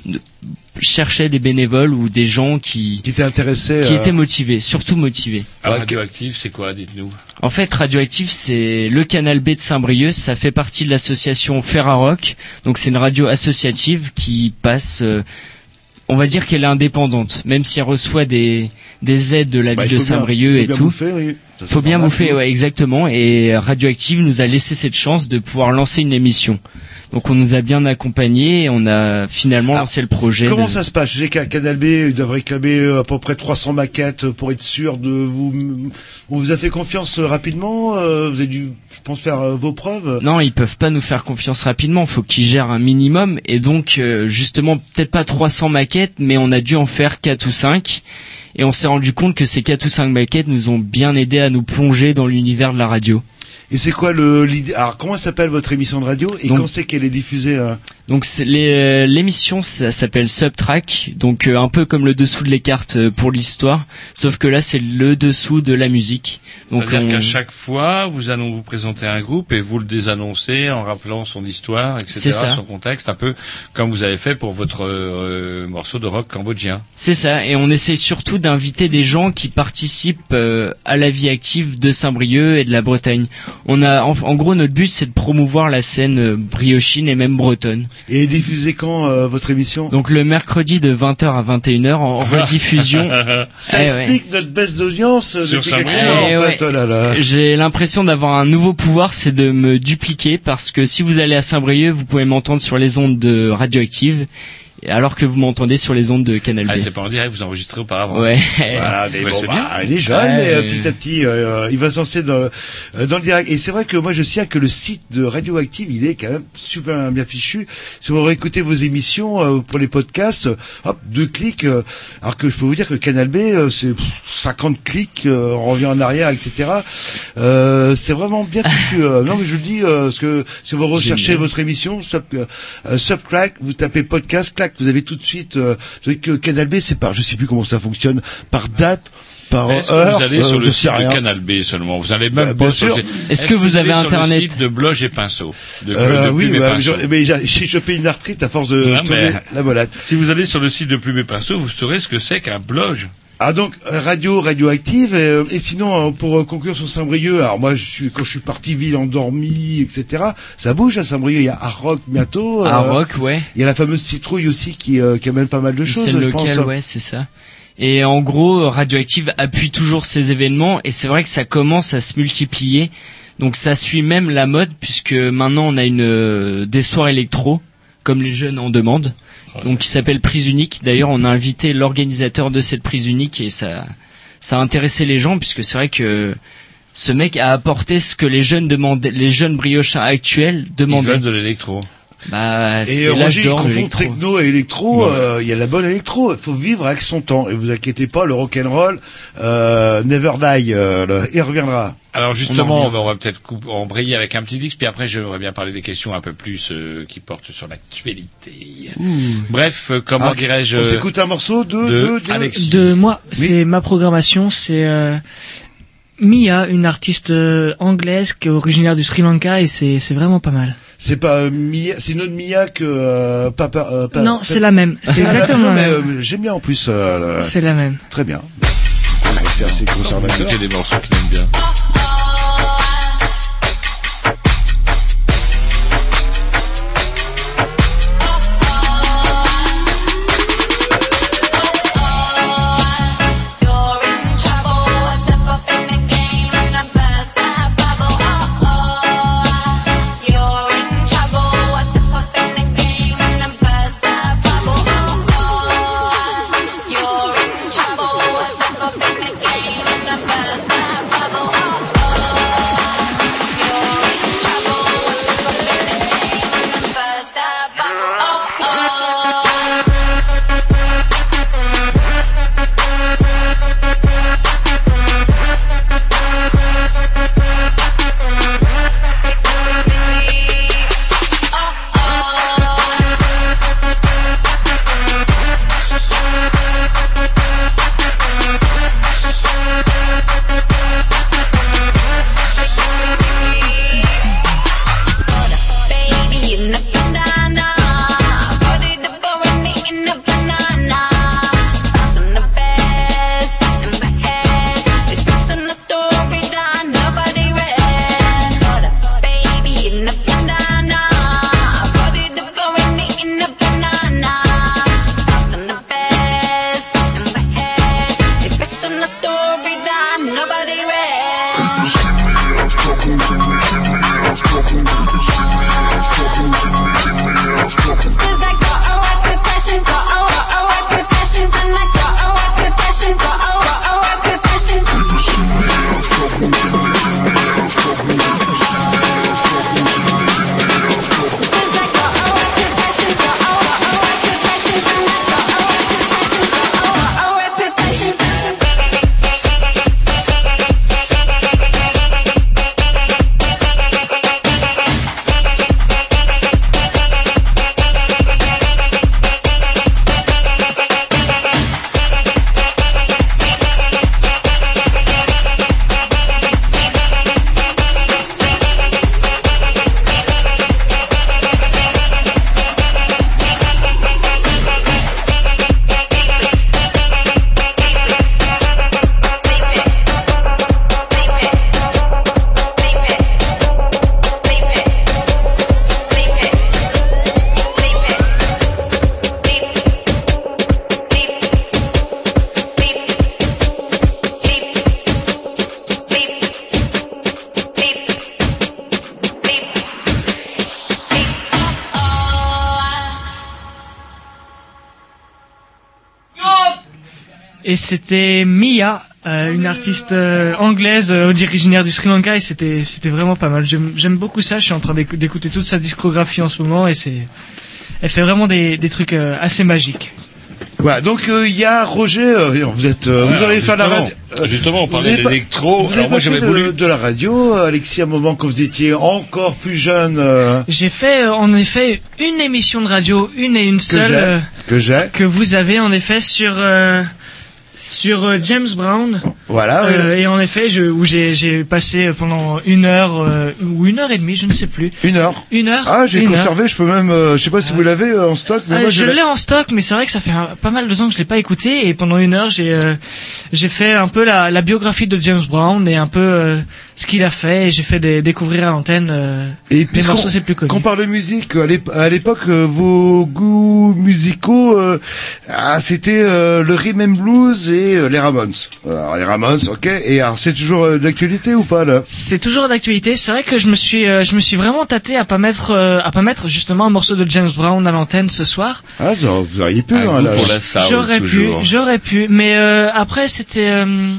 cherchait des bénévoles ou des gens qui, qui étaient intéressés. qui euh, étaient motivés, surtout motivés. Ah, radioactif, c'est quoi, dites-nous? En fait, Radioactive, c'est le canal B de Saint-Brieuc. Ça fait partie de l'association Ferrarock. Donc, c'est une radio associative qui passe. euh, on va dire qu'elle est indépendante, même si elle reçoit des des aides de la bah, ville il de faut bien- Saint-Brieuc faut et bien tout. bouffer, oui. Ça, Faut bien bouffer, ouais, exactement. Et Radioactive nous a laissé cette chance de pouvoir lancer une émission. Donc, on nous a bien accompagnés et on a finalement lancé le projet. Comment de- ça se passe? Je sais qu'à Canal B, ils doivent réclamer euh, à peu près 300 maquettes pour être sûr de vous. On vous a fait confiance euh, rapidement euh, Vous avez dû, je pense, faire vos preuves? Non, ils peuvent pas nous faire confiance rapidement. Faut qu'ils gèrent un minimum. Et donc, justement, peut-être pas 300 maquettes, mais on a dû en faire 4 ou 5. Et on s'est rendu compte que ces 4 ou 5 maquettes nous ont bien aidé à nous plonger dans l'univers de la radio. Et c'est quoi le l'idée Alors comment s'appelle votre émission de radio? Et Donc- quand c'est qu'elle est diffusée euh Donc euh, l'émission ça s'appelle Subtrack, donc euh, un peu comme le dessous de les cartes euh, pour l'histoire, sauf que là c'est le dessous de la musique. Donc C'est-à-dire on- qu'à chaque fois, vous allons vous présenter un groupe et vous le désannoncez en rappelant son histoire, etc., son contexte, un peu comme vous avez fait pour votre euh, morceau de rock cambodgien. C'est ça, et on essaie surtout d'inviter des gens qui participent euh, à la vie active de Saint-Brieuc et de la Bretagne. On a, en, en gros, notre but c'est de promouvoir la scène euh, briochine et même bretonne. Et diffusée quand euh, votre émission? Donc le mercredi de 20h à 21h en rediffusion. Ça Eh ouais. explique notre baisse d'audience euh, Sur depuis quelques mois, Eh en ouais. fait. Oh là là. J'ai l'impression d'avoir un nouveau pouvoir, c'est de me dupliquer parce que si vous allez à Saint-Brieuc, vous pouvez m'entendre sur les ondes de Radioactive, alors que vous m'entendez sur les ondes de Canal B. Ah, c'est pas en direct, vous enregistrez auparavant. Ouais. Voilà, mais Ouais, bon, c'est bah, bien. il est jeune, Ouais. mais euh, petit à petit, euh, il va se lancer dans, euh, dans le direct. Et c'est vrai que moi, je sais que le site de Radioactive, il est quand même super bien fichu. Si vous réécoutez vos émissions euh, pour les podcasts, euh, hop, deux clics. euh, alors que je peux vous dire que Canal B, euh, c'est pff, 50 clics, euh, on revient en arrière, etc. Euh, c'est vraiment bien fichu. euh. non, mais je le dis, euh, parce que si vous recherchez Génial. votre émission, sub, euh, Subcrack, vous tapez podcast, clac, vous avez tout de suite. Euh, vous savez que Canal B, c'est par, je sais plus comment ça fonctionne, par date, par Est-ce que heure. vous allez euh, sur je le site rien. de Canal B seulement Vous allez même Bah, pas bien sur Est-ce que vous avez sur Internet le site de Bloge et Pinceau de, Euh, de oui, Plume et bah, Pinceau. mais j'ai j'ai chopé une arthrite à force de Non, tourner mais- la molette. Si vous allez sur le site de Plume et Pinceau, vous saurez ce que c'est qu'un bloge. Ah donc euh, radio radioactive et, et sinon euh, pour euh, conclure sur Saint-Brieuc alors moi je suis quand je suis parti ville endormie etc ça bouge à Saint-Brieuc il y a Arroc bientôt euh, Rock, ouais. il y a la fameuse citrouille aussi qui euh, qui amène pas mal de choses C'est je local, pense ouais, c'est ça. Et en gros, Radioactive appuie toujours ces événements et c'est vrai que ça commence à se multiplier. Donc ça suit même la mode puisque maintenant on a une euh, des soirs électro comme les jeunes en demandent. Donc qui s'appelle Prise Unique. D'ailleurs, on a invité l'organisateur de cette prise unique et ça ça a intéressé les gens puisque c'est vrai que ce mec a apporté ce que les jeunes demandaient, les jeunes brioches actuels Ils demandaient. veulent de l'électro. Bah, Et Roger, il confond techno et électro. Ouais. euh, Il y a la bonne électro. Il faut vivre avec son temps. Et vous inquiétez pas, le rock'n'roll, euh, never die. euh, le- il reviendra. Alors justement, revient. on va, on va peut-être embrayer avec un petit disque, puis après j'aimerais bien parler des questions un peu plus euh, qui portent sur l'actualité. Bref, euh, comment Ah, dirais-je On s'écoute un morceau de, de de, de- Alexis. De moi, c'est ma programmation, c'est euh, Mia, une artiste anglaise qui est originaire du Sri Lanka et c'est c'est vraiment pas mal. C'est pas euh, Mia, c'est une autre Mia que euh, Papa. euh, Pa- non, c'est la même. C'est exactement Non, la mais même. euh, j'aime bien en plus. euh, C'est la même. Très bien. C'est assez conservateur. Écoutez des morceaux qu'il aime bien. C'était Mia, euh, une artiste euh, anglaise euh, originaire du Sri Lanka et c'était c'était vraiment pas mal. J'aime j'aime beaucoup ça. Je suis en train d'écou- d'écouter toute sa discographie en ce moment et c'est elle fait vraiment des des trucs euh, assez magiques. Voilà, donc euh, il y a Roger, euh, vous êtes, euh, vous avez fait la radio. justement, on parlait d'électro. Vous avez moi, j'avais voulu- de, de la radio, Alexis, à un moment quand vous étiez encore plus jeune. euh, J'ai fait euh, en effet une émission de radio, une et une que seule j'ai, euh, que j'ai. que vous avez en effet sur euh, sur euh, James Brown. Voilà. ouais. Euh, et en effet, je, où j'ai j'ai passé pendant une heure euh, ou une heure et demie, je ne sais plus. Une heure. Une heure. Ah, j'ai heure. conservé. Je peux même, euh, je sais pas si vous l'avez euh, en stock, mais Ah, moi je l'ai. l'ai en stock, mais c'est vrai que ça fait un- pas mal de temps que je l'ai pas écouté et pendant une heure j'ai euh, j'ai fait un peu la, la biographie de James Brown et un peu euh, ce qu'il a fait et j'ai fait des- découvrir à l'antenne euh, Et les morceaux c'est plus connus. qu'on parle de musique, à l'ép- à l'époque, euh, vos goûts musicaux, euh, ah, c'était euh, le rhythm and blues et euh, les Ramones. Alors les Ramones, ok. Et alors c'est toujours euh, d'actualité ou pas là? C'est toujours d'actualité. C'est vrai que je me suis, euh, je me suis vraiment tâté à pas mettre, euh, à pas mettre justement un morceau de James Brown à l'antenne ce soir. Ah, vous auriez pu. Hein, goût là. pour la soul, J'aurais pu, j'aurais pu, mais euh, après c'était, euh,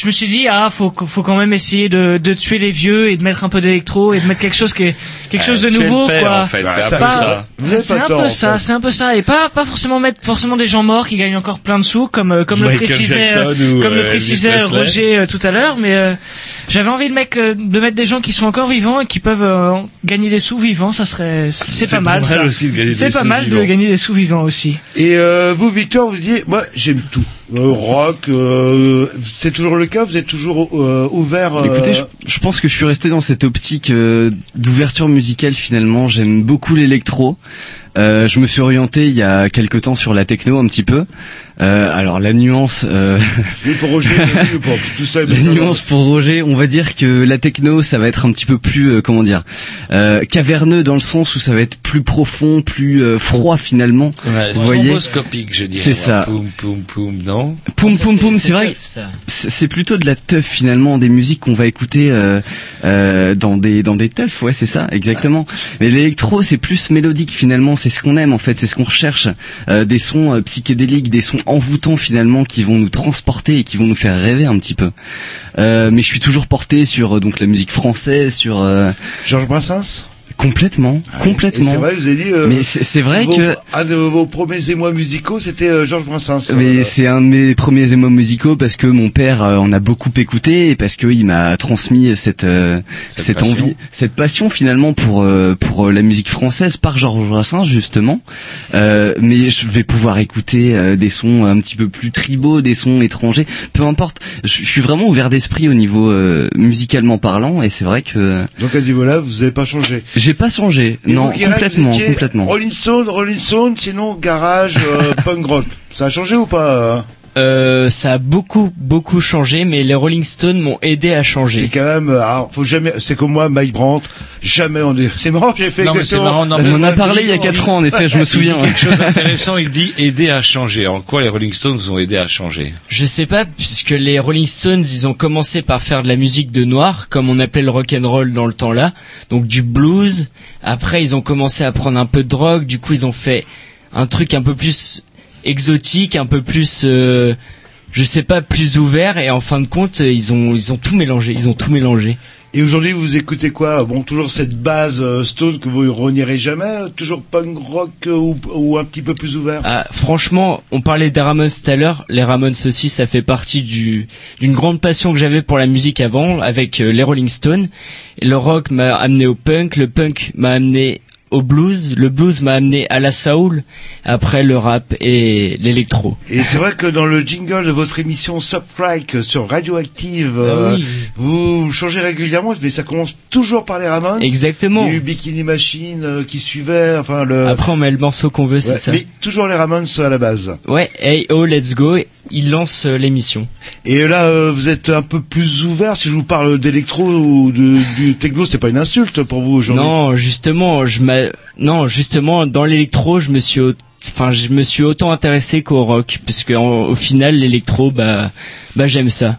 je me suis dit ah faut faut quand même essayer de, de tuer les vieux et de mettre un peu d'électro et de mettre quelque chose qui est quelque chose de nouveau père, quoi. en fait, Bah, c'est un peu Pas- ça. C'est un peu ça, c'est un peu ça, et pas pas forcément mettre forcément des gens morts qui gagnent encore plein de sous, comme euh, comme le précisait euh, comme le euh, précisait. Roger euh, tout à l'heure, mais euh, j'avais envie de mettre euh, de mettre des gens qui sont encore vivants et qui peuvent euh, gagner des sous vivants, ça serait c'est pas mal. pas mal ça. aussi de gagner C'est des pas sous mal de vivants. gagner des sous vivants aussi. Et euh, vous, Victor, vous dites, moi, j'aime tout. Euh, rock, euh, c'est toujours le cas. Vous êtes toujours euh, ouvert. euh, Écoutez, je, je pense que je suis resté dans cette optique euh, d'ouverture musicale finalement. J'aime beaucoup l'électro. Euh, je me suis orienté il y a quelque temps sur la techno un petit peu. Euh, alors la nuance, euh, oui, pour Roger, oui, pour tout ça. mais la nuance pour Roger, on va dire que la techno, ça va être un petit peu plus, euh, comment dire, euh, caverneux dans le sens où ça va être plus profond, plus euh, froid finalement. Ouais, Vous voyez je dirais. C'est ça. Poum, poum, poum, non Poum poum c'est- poum, c'est vrai. C'est plutôt de la teuf finalement, des musiques qu'on va écouter euh, euh, dans des dans des teufs, ouais c'est ça, exactement. Mais l'électro c'est plus mélodique finalement, c'est ce qu'on aime en fait, c'est ce qu'on recherche, Euh, des sons euh, psychédéliques, des sons envoûtants finalement qui vont nous transporter et qui vont nous faire rêver un petit peu. Euh, mais je suis toujours porté sur euh, donc la musique française, sur euh, Georges Brassens? Complètement, Et complètement. c'est vrai, vous avez dit. euh, Mais c'est vrai vos- que un de vos premiers émois musicaux, c'était euh, Georges Brassens. Mais Euh, c'est un de mes premiers émois musicaux parce que mon père en a beaucoup écouté et parce qu'il m'a transmis cette Cette cette, passion. envie, cette passion finalement pour pour la musique française par Georges Brassens justement. Euh, mais je vais pouvoir écouter des sons un petit peu plus tribaux, des sons étrangers, peu importe. Je, je suis vraiment ouvert d'esprit au niveau euh, musicalement parlant et c'est vrai que Donc à ce niveau-là, vous n'avez pas changé. j'ai pas changé. Et non, complètement, complètement. Rolling Stone, Rolling Stone, sinon garage, euh, punk rock. Ça a changé ou pas hein Euh, ça a beaucoup beaucoup changé, mais les Rolling Stones m'ont aidé à C'est changer. quand même, euh, alors, faut jamais, c'est comme moi, Mike Brandt, jamais on dit, c'est marrant, j'ai fait Non, mais c'est marrant, non, mais On en a parlé il y a 4 ans en effet, je me souviens. Il dit quelque chose d'intéressant, il dit aider à changer. En quoi les Rolling Stones ont aidé à changer? Je sais pas, puisque les Rolling Stones, ils ont commencé par faire de la musique de noir, comme on appelait le rock and roll dans le temps là, donc du blues. Après, ils ont commencé à prendre un peu de drogue. Du coup, ils ont fait un truc un peu plus exotique, un peu plus, euh, je sais pas, plus ouvert. Et en fin de compte, ils ont ils ont tout mélangé. Ils ont tout mélangé. Et aujourd'hui, vous écoutez quoi? Bon, toujours cette base euh, Stone que vous renierez jamais, euh, toujours punk rock euh, ou, ou un petit peu plus ouvert? Ah, franchement, on parlait des Ramones tout à l'heure. Les Ramones aussi, ça fait partie du d'une grande passion que j'avais pour la musique avant, avec euh, les Rolling Stones. Le rock m'a amené au punk, le punk m'a amené au blues, le blues m'a amené à la soul, après le rap et l'électro. Et c'est vrai que dans le jingle de votre émission Substrike sur Radioactive, euh, Ah oui. vous changez régulièrement, mais ça commence toujours par les Ramones. Exactement. Il y a eu Bikini Machine euh, qui suivait, enfin le. Après, on met le morceau qu'on veut, c'est ça. Mais toujours les Ramones à la base. Ouais, hey oh, let's go. Il lance euh, l'émission. Et là, euh, vous êtes un peu plus ouvert. Si je vous parle d'électro ou de, du techno, c'est pas une insulte pour vous aujourd'hui. Non, justement, je m'a non, justement dans l'électro, je me suis enfin je me suis autant intéressé qu'au rock puisque en- au final l'électro bah bah j'aime ça.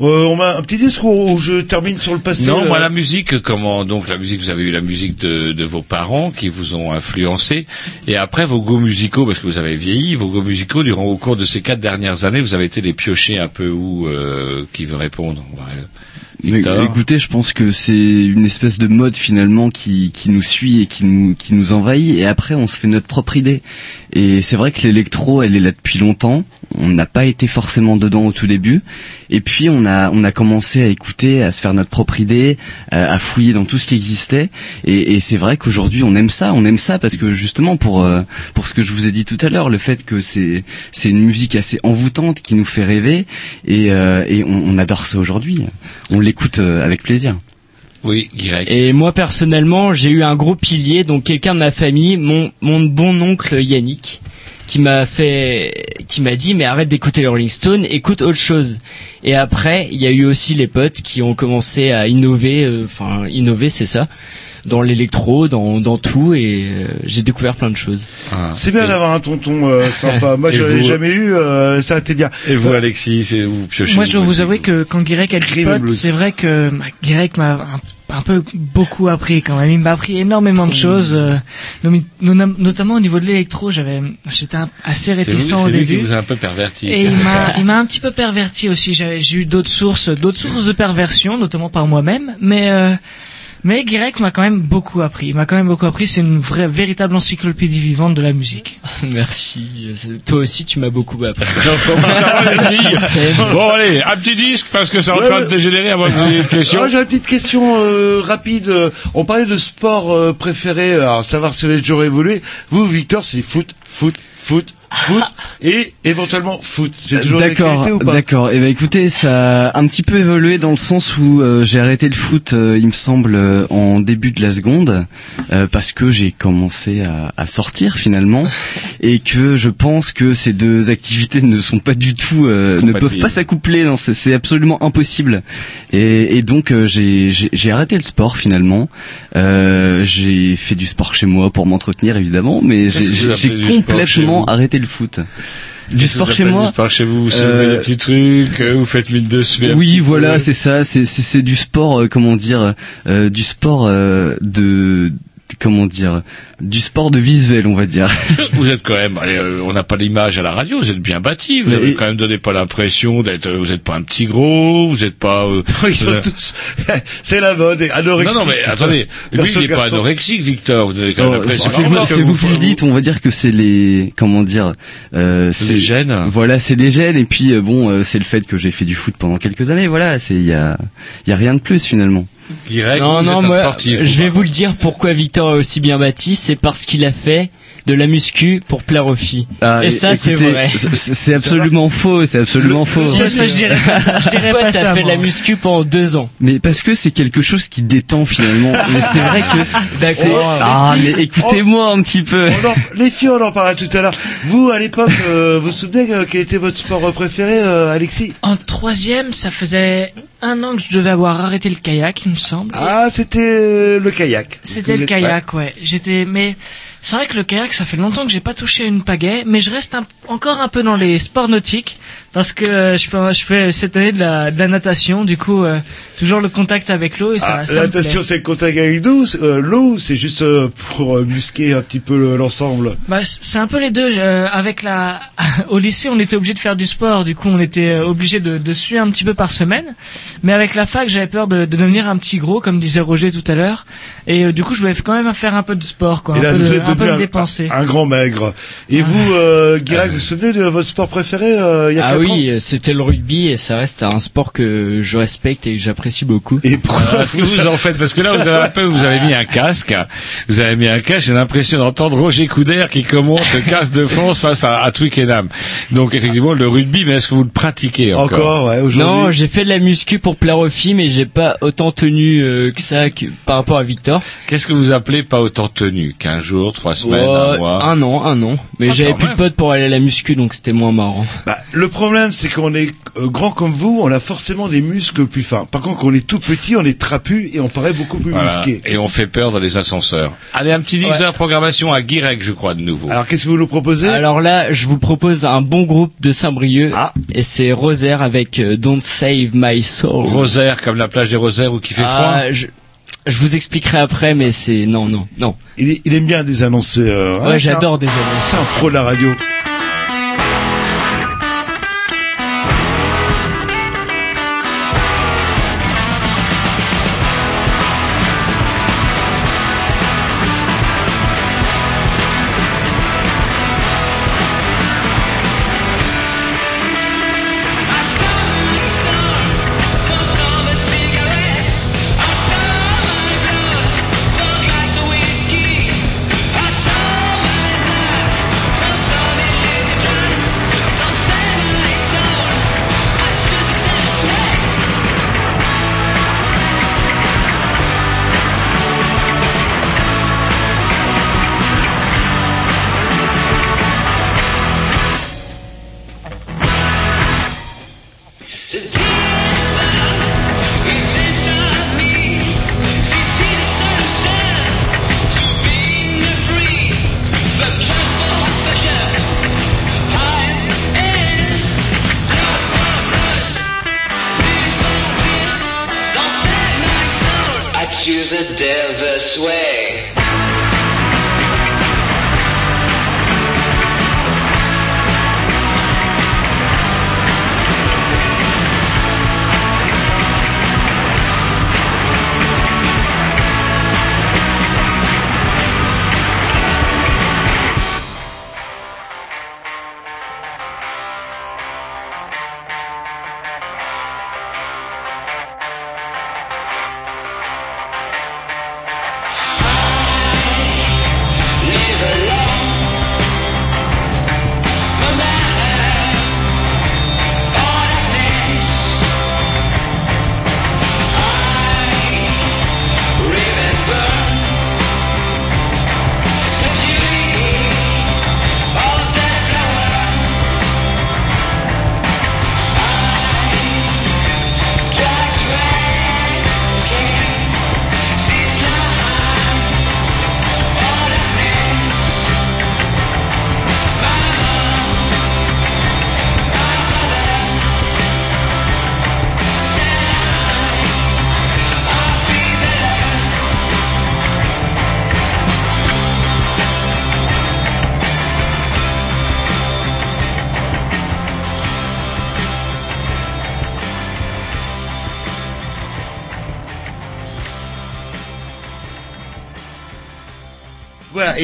Euh, on a un petit discours où je termine sur le passé. Non, moi la musique, comment donc la musique, vous avez eu la musique de, de vos parents qui vous ont influencé, et après vos goûts musicaux, parce que vous avez vieilli, vos goûts musicaux durant au cours de ces quatre dernières années, vous avez été les piochers un peu où euh, qui veut répondre. Ouais. Mais, écoutez, je pense que c'est une espèce de mode finalement qui, qui nous suit et qui nous, qui nous envahit et après on se fait notre propre idée. Et c'est vrai que l'électro, elle est là depuis longtemps. On n'a pas été forcément dedans au tout début. Et puis on a, on a commencé à écouter, à se faire notre propre idée, à, à fouiller dans tout ce qui existait. Et, et c'est vrai qu'aujourd'hui on aime ça, on aime ça parce que justement pour, euh, pour ce que je vous ai dit tout à l'heure, le fait que c'est, c'est une musique assez envoûtante qui nous fait rêver et, euh, et on, on adore ça aujourd'hui. On l'écoute euh, avec plaisir. Oui. Et moi personnellement, j'ai eu un gros pilier donc quelqu'un de ma famille, mon mon bon oncle Yannick qui m'a fait, qui m'a dit mais arrête d'écouter les Rolling Stones, écoute autre chose. Et après, il y a eu aussi les potes qui ont commencé à innover, euh, enfin innover c'est ça, dans l'électro, dans, dans tout, et euh, j'ai découvert plein de choses. C'est bien d'avoir un tonton euh, sympa. Moi, je l'ai jamais eu. euh, ça a été bien. Et vous, Alexis, c'est vous piochez Moi, je dois vous avouer que quand Guirec a dit c'est vrai que bah, Guirec m'a un, un peu beaucoup appris quand même. Il m'a appris énormément de choses, euh, notamment au niveau de l'électro. J'avais, j'étais assez réticent vous- au c'est lui qui début. vous a un peu perverti. Et il m'a, il m'a un petit peu perverti aussi. J'ai, j'ai eu d'autres sources, d'autres sources de perversion, notamment par moi-même. Mais, euh, mais Guirec m'a quand même beaucoup appris. Il m'a quand même beaucoup appris. C'est une vraie, véritable encyclopédie vivante de la musique. Merci. Toi aussi, tu m'as beaucoup appris. Ça les Bon, allez, un petit disque parce que c'est en Ouais, train de dégénérer avant que vous ayez une question. Ah, J'ai une petite question euh, rapide. Euh, On parlait de sport euh, préféré. Alors, savoir si vous avez toujours évolué. Vous, Victor, c'est foot, foot, foot, foot et éventuellement foot. C'est toujours D'accord, d'accord. Et ben écoutez, ça a un petit peu évolué dans le sens où euh, j'ai arrêté le foot, euh, il me semble, euh, en début de la seconde, euh, parce que j'ai commencé à, à sortir finalement, et que je pense que ces deux activités ne sont pas du tout, euh, ne peuvent pas s'accoupler. Non, c'est c'est absolument impossible. Et, et donc euh, j'ai j'ai- j'ai arrêté le sport finalement. Euh, j'ai fait du sport chez moi pour m'entretenir évidemment, mais j'ai complètement arrêté le foot. Du sport chez moi. Du sport chez vous, vous soulevez Euh, des petits trucs, euh, vous faites mine de se Oui, voilà, c'est ça. C'est c'est c'est du sport, euh, comment dire, euh, du sport de comment dire, du sport de visuel, on va dire. Vous êtes quand même, allez, euh, on n'a pas l'image à la radio, vous êtes bien bâti, vous Mais- avez quand même donné pas l'impression d'être, euh, vous êtes pas un petit gros, vous êtes pas. euh, Ils sont vous- tous. c'est la mode. Anorexique. Non, non, mais attendez, lui, il est pas anorexique, Victor. Vous avez quand même Oh, l'impression. C'est vous, c'est vous qui le dites. On va dire que c'est les, comment dire, euh, c'est Les gènes. Voilà, c'est les gènes. Et puis euh, bon, euh, c'est le fait que j'ai fait du foot pendant quelques années. Voilà, c'est il y a, il y a rien de plus finalement. Guirec, non, non, moi, sportif, je vais vous le dire pourquoi Victor est aussi bien bâti, c'est parce qu'il a fait de la muscu pour plaire aux filles. Ah, et ça, c'est vrai. c'est- absolument faux. C'est absolument faux. Ça, ça, je dirais pas, je dirais Pourquoi pas t'as ça. fait de la muscu pendant deux ans Mais parce que c'est quelque chose qui détend finalement. mais c'est vrai que D'accord. Ah, mais écoutez-moi un petit peu. Les filles, on en parlait tout à l'heure. Vous, à l'époque, euh, vous vous souvenez euh, quel était votre sport préféré, euh, Alexis? En troisième, ça faisait un an que je devais avoir arrêté le kayak, il me semble. Ah, c'était le kayak. C'était le êtes- kayak, ouais. J'étais, mais c'est vrai que le kayak, ça fait longtemps que j'ai pas touché à une pagaie, mais je reste encore un peu dans les sports nautiques parce que euh, je fais, je fais cette année de la, de la natation, du coup, euh, toujours le contact avec l'eau et ça, Ah, ça la natation, c'est le contact avec l'eau, euh, l'eau, c'est juste euh, pour euh, musquer un petit peu le- l'ensemble. Bah, c'est un peu les deux. euh, avec la, au lycée, on était obligé de faire du sport. Du coup, on était obligé de, de suer un petit peu par semaine. Mais avec la fac, j'avais peur de, de devenir un petit gros, comme disait Roger tout à l'heure. Et euh, du coup, je voulais quand même faire un peu de sport, quoi, Et un, là, peu vous de, êtes un peu de dépenser. Un grand maigre. Et vous, euh, Guirac, vous vous souvenez de votre sport préféré euh, il y a Ah oui, euh, c'était le rugby et ça reste un sport que je respecte et que j'apprécie beaucoup. Et pourquoi Alors, Est-ce que vous en faites Parce que là, vous avez un peu, vous avez mis un casque. Vous avez mis un casque. J'ai l'impression d'entendre Roger Coudert qui commente le casque de France face à, à Twickenham. Donc effectivement, le rugby. Mais est-ce que vous le pratiquez encore, Encore, ouais, aujourd'hui. Non, j'ai fait de la muscu pour plaire aux filles, mais j'ai pas autant tenu euh, que ça que, par rapport à Victor. Qu'est-ce que vous appelez pas autant tenu? Qu'un jour, trois semaines, un mois? un an, un an. Mais Ah, j'avais plus de potes pour aller à la muscu, donc c'était moins marrant. Bah, le problème, c'est qu'on est euh, grand comme vous, on a forcément des muscles plus fins. Par contre, quand on est tout petit, on est trapu et on paraît beaucoup plus Voilà. musqué. Et on fait peur dans les ascenseurs. Allez, un petit disque de la programmation à Guirec, je crois, de nouveau. Alors, qu'est-ce que vous nous proposez? Alors là, je vous propose un bon groupe de Saint-Brieuc, Ah. et c'est Rosaire avec euh, Don't Save My Soul. Rosaire, comme la plage des Rosaires où qui fait froid? Ah, je, je vous expliquerai après, mais c'est non, non, non. il, aime bien des annonceurs. hein, Ouais, j'adore des annonces. C'est un pro de la radio. A diverse way.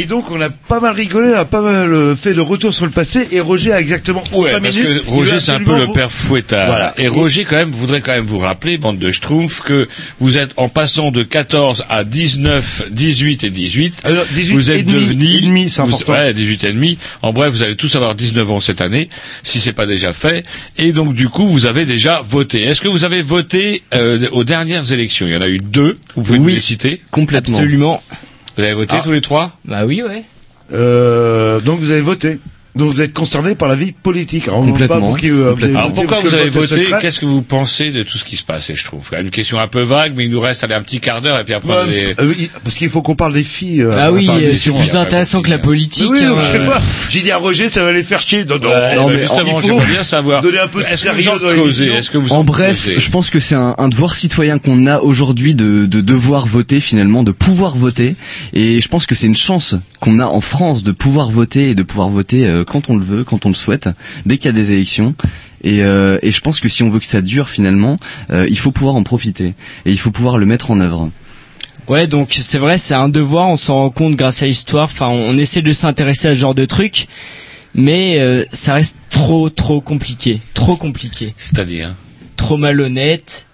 Et donc on a pas mal rigolé, on a pas mal euh, fait le retour sur le passé, et Roger a exactement Ouais, 5 parce minutes. que Roger, c'est un peu le père fouettard. Voilà. Et Roger, quand même, voudrait quand même vous rappeler, bande de schtroumpfs, que vous êtes en passant de 14 à 19, 18 et 18. Alors, 18 vous et êtes demi, devenus, et demi, c'est vous- important. Ouais, 18 et demi. En bref, vous allez tous avoir 19 ans cette année, si c'est pas déjà fait. Et donc, du coup, vous avez déjà voté. Est-ce que vous avez voté euh, aux dernières élections? Il y en a eu deux. Vous pouvez nous Oui. les citer? Complètement. Absolument. Vous avez voté Ah. tous les trois? Bah oui, ouais. Euh, donc vous avez voté. Donc vous êtes concerné par la vie politique. Alors, Complètement. pas pour qui, euh, vous avez Alors voté pourquoi vous avez. Qu'est-ce que vous pensez de tout ce qui se passe Et je trouve une question un peu vague, mais il nous reste allez, un petit quart d'heure et puis après Ouais, les- euh, parce qu'il faut qu'on parle des filles. euh, Ah oui, euh, c'est plus intéressant que la politique. Oui, hein, je sais pas. J'ai dit à Roger, ça va les faire chier. Non, non, Ouais, non, bah, mais justement, il faut j'aimerais bien savoir. donner un peu de sérieux en dans l'émission. Est-ce que vous En en bref, je pense que c'est un, un devoir citoyen qu'on a aujourd'hui de, de devoir voter finalement, de pouvoir voter. Et je pense que c'est une chance qu'on a en France de pouvoir voter et de pouvoir voter quand on le veut, quand on le souhaite, dès qu'il y a des élections. Et, euh, et je pense que si on veut que ça dure finalement, euh, il faut pouvoir en profiter et il faut pouvoir le mettre en œuvre. Ouais, donc c'est vrai, c'est un devoir, on s'en rend compte grâce à l'histoire. Enfin, on essaie de s'intéresser à ce genre de trucs, mais euh, ça reste trop, trop compliqué, trop compliqué, C'est-à-dire? Trop malhonnête,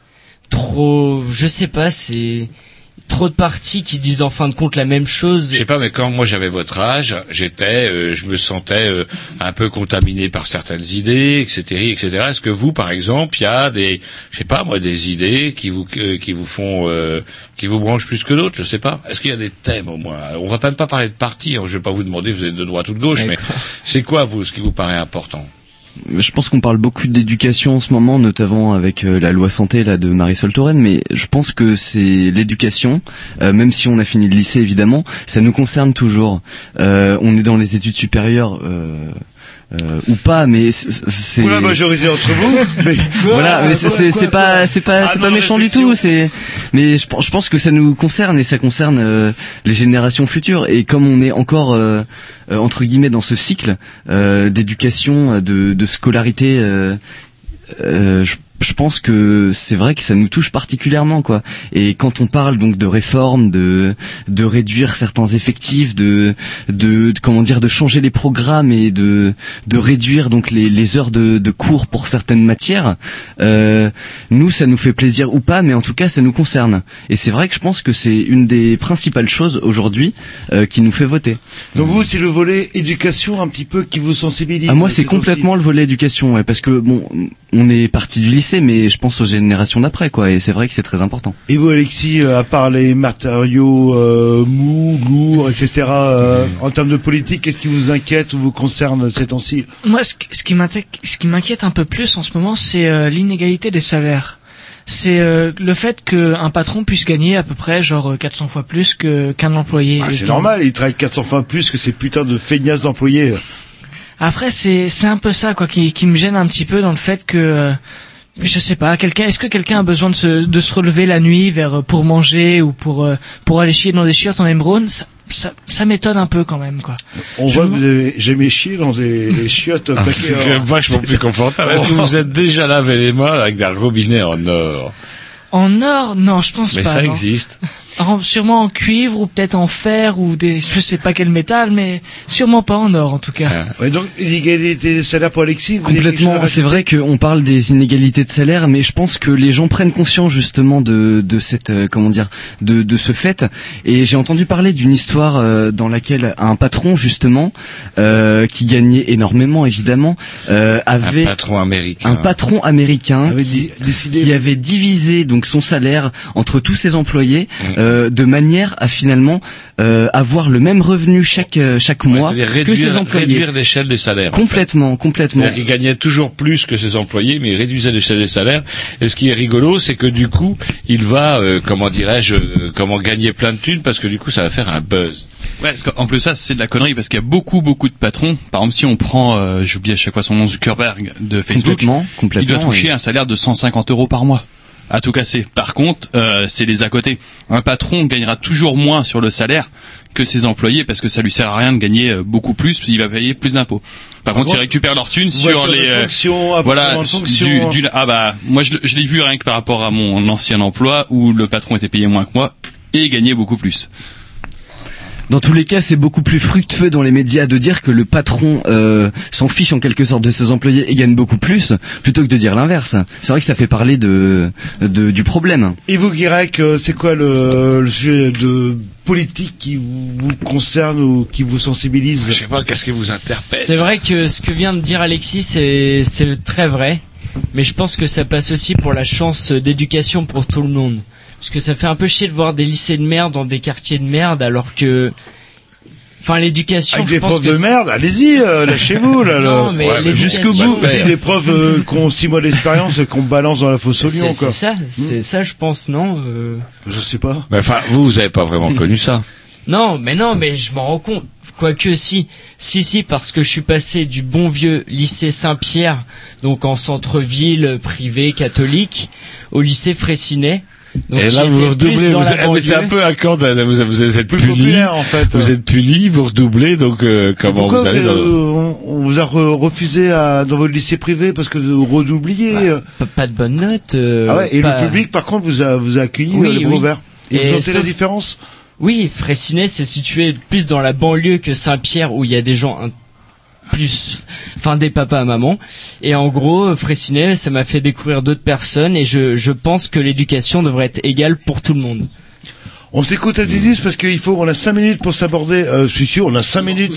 trop, je sais pas, c'est trop de partis qui disent en fin de compte la même chose. Je sais pas, mais quand moi j'avais votre âge, j'étais, euh, je me sentais euh, un peu contaminé par certaines idées, etc., etc. Est-ce que vous, par exemple, il y a des, je sais pas moi, des idées qui vous euh, qui vous font, euh, qui vous branchent plus que d'autres, je sais pas. Est-ce qu'il y a des thèmes au moins? On va même pas parler de parti. hein, je vais pas vous demander, vous êtes de droite ou de gauche, mais c'est quoi vous, ce qui vous paraît important? Je pense qu'on parle beaucoup d'éducation en ce moment, notamment avec euh, la loi santé là de Marisol Touraine, mais je pense que c'est l'éducation, euh, même si on a fini le lycée évidemment, ça nous concerne toujours. Euh, on est dans les études supérieures. Euh, ou pas, mais c'est- c'est Ou la majorité entre vous. Mais voilà, mais c'est- c'est c'est pas c'est pas Ah c'est non, pas méchant du tout. C'est mais je, pense- je pense que ça nous concerne et ça concerne euh, les générations futures. Et comme on est encore euh, euh, entre guillemets dans ce cycle euh, d'éducation, de, de scolarité, euh, euh, je, je pense que c'est vrai que ça nous touche particulièrement quoi. Et quand on parle donc de réforme, de de réduire certains effectifs, de de, de- comment dire de changer les programmes et de de réduire donc les, les heures de, de cours pour certaines matières, euh, nous ça nous fait plaisir ou pas, mais en tout cas ça nous concerne. Et c'est vrai que je pense que c'est une des principales choses aujourd'hui euh, qui nous fait voter. Donc vous, c'est le volet éducation un petit peu qui vous sensibilise. Ah, moi, c'est aussi. complètement le volet éducation, ouais, parce que bon, on est parti du lycée, mais je pense aux générations d'après, quoi, et c'est vrai que c'est très important. Et vous, Alexis, euh, à part les matériaux euh, mous, lourds, etc., euh, en termes de politique, qu'est-ce qui vous inquiète ou vous concerne ces temps-ci? Moi, ce, qui- m'inquiète, ce qui m'inquiète un peu plus en ce moment, c'est euh, l'inégalité des salaires. C'est euh, le fait qu'un patron puisse gagner à peu près genre euh, 400 fois plus que qu'un employé. Ah, Et C'est normal, ils travaillent 400 fois plus que ces putains de feignasses d'employés. Après, c'est c'est un peu ça quoi qui qui me gêne un petit peu dans le fait que euh, je sais pas, quelqu'un, est-ce que quelqu'un a besoin de se, de se relever la nuit vers, euh, pour manger ou pour, euh, pour aller chier dans des chiottes en émeraude? Ça, ça, ça m'étonne un peu quand même, quoi. On Je voit que me- vous avez jamais chié dans des, des chiottes Ah, c'est en- quand même vachement plus confortable. Est-ce que vous êtes déjà lavé les mains avec un robinet en or? En or, non, je pense Mais pas. ça non. existe. En- sûrement en cuivre ou peut-être en fer ou des, je sais pas quel métal, mais sûrement pas en or en tout cas. Ouais, donc, l'inégalité des salaires pour Alexis, Complètement. C'est vrai qu'on parle des inégalités de salaire, mais je pense que les gens prennent conscience justement de, de cette euh, comment dire de, de ce fait. Et j'ai entendu parler d'une histoire euh, dans laquelle un patron justement euh, qui gagnait énormément évidemment euh, avait Un patron américain. un patron américain Avait qui, di- décidé- qui avait divisé donc son salaire entre tous ses employés Mm. Euh, de manière à finalement euh, avoir le même revenu chaque euh, chaque mois que ses réduire, employés. réduire l'échelle des salaires. en fait. Complètement, complètement. Qu'il gagnait toujours plus que ses employés, mais il réduisait l'échelle des salaires. Et ce qui est rigolo, c'est que du coup, il va, euh, comment dirais-je, euh, comment gagner plein de thunes, parce que du coup, ça va faire un buzz. Ouais, parce qu'en plus ça c'est de la connerie parce qu'il y a beaucoup beaucoup de patrons. Par exemple, si on prend, euh, j'oublie à chaque fois son nom, Zuckerberg de Facebook, Complètement, complètement, il doit toucher oui. un salaire de 150 euros par mois à tout casser. Par contre, euh, c'est les à côté. Un patron gagnera toujours moins sur le salaire que ses employés parce que ça lui sert à rien de gagner euh, beaucoup plus, parce qu'il va payer plus d'impôts. Par, contre, contre, ils récupèrent leur thune sur les euh, fonction, voilà du, du- ah bah moi je, je l'ai vu rien que par rapport à mon ancien emploi où le patron était payé moins que moi et gagnait beaucoup plus. Dans tous les cas, c'est beaucoup plus fructueux dans les médias de dire que le patron euh, s'en fiche en quelque sorte de ses employés et gagne beaucoup plus, plutôt que de dire l'inverse. C'est vrai que ça fait parler de, de du problème. Et vous, Guirec, euh, c'est quoi le, le sujet de politique qui vous, vous concerne ou qui vous sensibilise? Je sais pas, qu'est-ce qui vous interpelle? C'est vrai que ce que vient de dire Alexis, c'est c'est très vrai. Mais je pense que ça passe aussi pour la chance d'éducation pour tout le monde. Parce que ça fait un peu chier de voir des lycées de merde dans des quartiers de merde alors que... Enfin, l'éducation, Avec je des pense profs que de merde, allez-y, euh, lâchez-vous là. Non, là. mais Ouais, mais l'éducation- jusqu'au bout. Des profs euh, qui ont six mois d'expérience et qu'on balance dans la fosse au C'est lion, c'est ça, c'est ça, je pense, non euh... Je sais pas. Mais enfin, vous, vous avez pas vraiment connu ça. Non, mais non, mais je m'en rends compte. Quoique si, si, si, parce que je suis passé du bon vieux lycée Saint-Pierre, donc en centre-ville privé catholique, au lycée Fraissinet. Donc et là, vous redoublez. Vous mais c'est un peu un camp de- vous, vous, vous êtes Plus puni. en fait. Vous êtes puni, vous redoublez, donc euh, comment vous allez vous, dans... on, on vous a re- refusé à, dans votre lycée privé parce que vous redoubliez euh. Pas, de bonnes notes. euh, Ah ouais, et pas- le public, par contre, vous a, vous a accueilli Oui, euh, les bras oui. ouverts. Et, Et vous sentez la différence? Oui, Fraissinet, c'est situé plus dans la banlieue que Saint-Pierre, où il y a des gens un- plus, enfin des papas à maman. Et en gros, Fraissinet, ça m'a fait découvrir d'autres personnes, et je, je pense que l'éducation devrait être égale pour tout le monde. On s'écoute à Didis parce qu'il faut, on a cinq minutes pour s'aborder. Euh, je suis sûr, on a cinq minutes.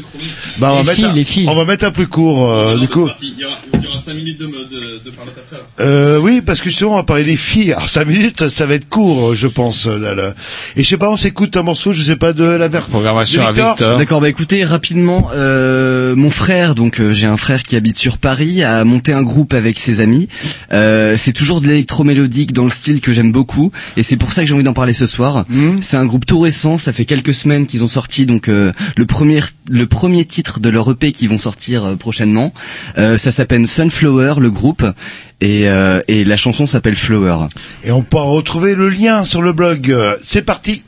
Bah, on va mettre, filles, un, les filles. on va mettre un plus court. euh, du coup, Il y aura, il y aura 5 minutes de, de, de parler après. euh, oui, parce que justement, on va parler des filles. Alors cinq minutes, ça va être court, je pense. Là, là. Et je sais pas, on s'écoute un morceau, je sais pas de la verre. Programmation de à Victor. Victor. D'accord, bah écoutez rapidement, euh, mon frère, donc euh, j'ai un frère qui habite sur Paris, a monté un groupe avec ses amis. Euh, c'est toujours de l'électro-mélodique dans le style que j'aime beaucoup, et c'est pour ça que j'ai envie d'en parler ce soir. Mmh. C'est un groupe tout récent, ça fait quelques semaines qu'ils ont sorti donc euh, le premier le premier titre de leur EP qui vont sortir euh, prochainement. Euh, ça s'appelle Sunflower, le groupe, et, et la chanson s'appelle Flower. Et on pourra retrouver le lien sur le blog. C'est parti.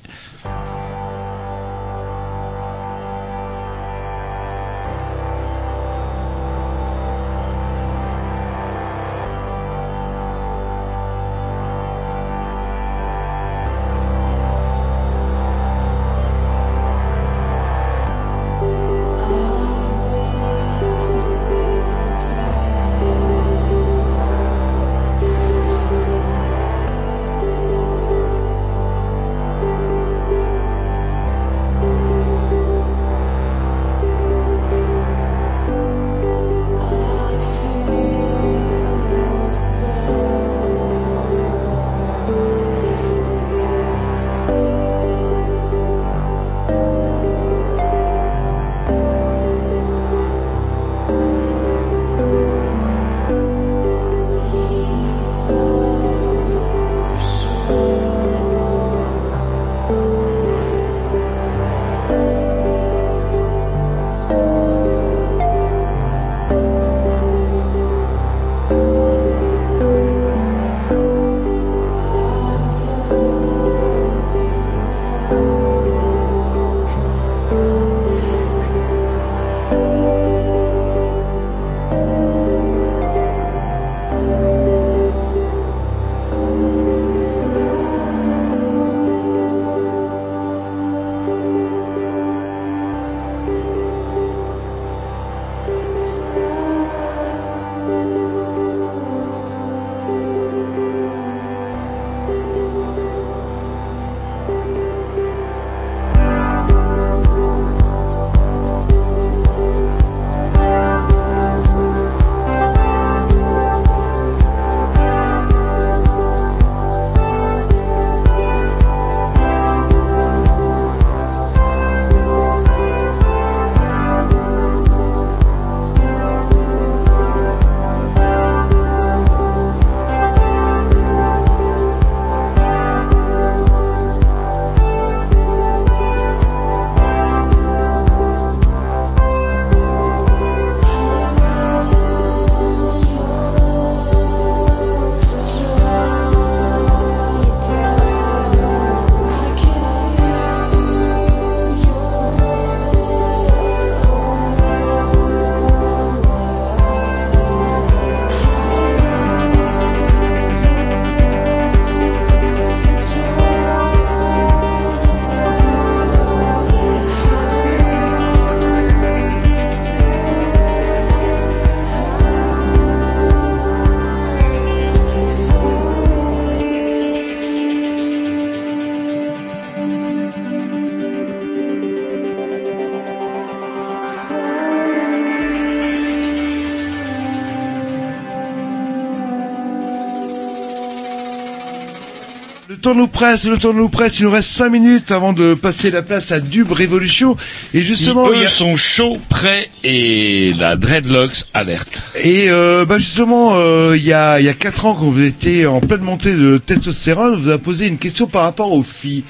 Nous presse, le temps nous presse. Il nous reste 5 minutes avant de passer la place à Dub Révolution. Et justement, Ils, il y a- sont chauds, prêts et la dreadlocks alerte. Et euh, bah justement, euh, il y a il y a quatre ans, quand vous étiez en pleine montée de testostérone, on vous a posé une question par rapport aux filles.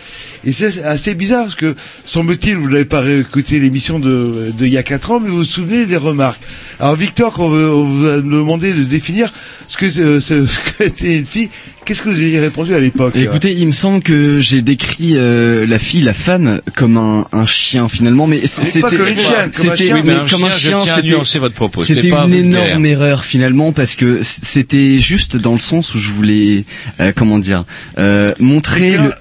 Et c'est assez bizarre parce que semble-t-il, vous n'avez pas réécouté l'émission de de il y a quatre ans, mais vous vous souvenez des remarques. Alors Victor, quand on, vous a demandé de définir ce que euh, ce qu'était une fille, qu'est-ce que vous avez répondu à l'époque? Écoutez, il me semble que j'ai décrit euh, la fille, la femme, comme un, un chien finalement, mais c'était pas comme un c'était- chien. mais Oui, comme un chien, c'était nuancer votre propos, C'était c'était pas une énorme erreur finalement parce que c'était juste dans le sens où je voulais, euh, comment dire, euh, montrer le,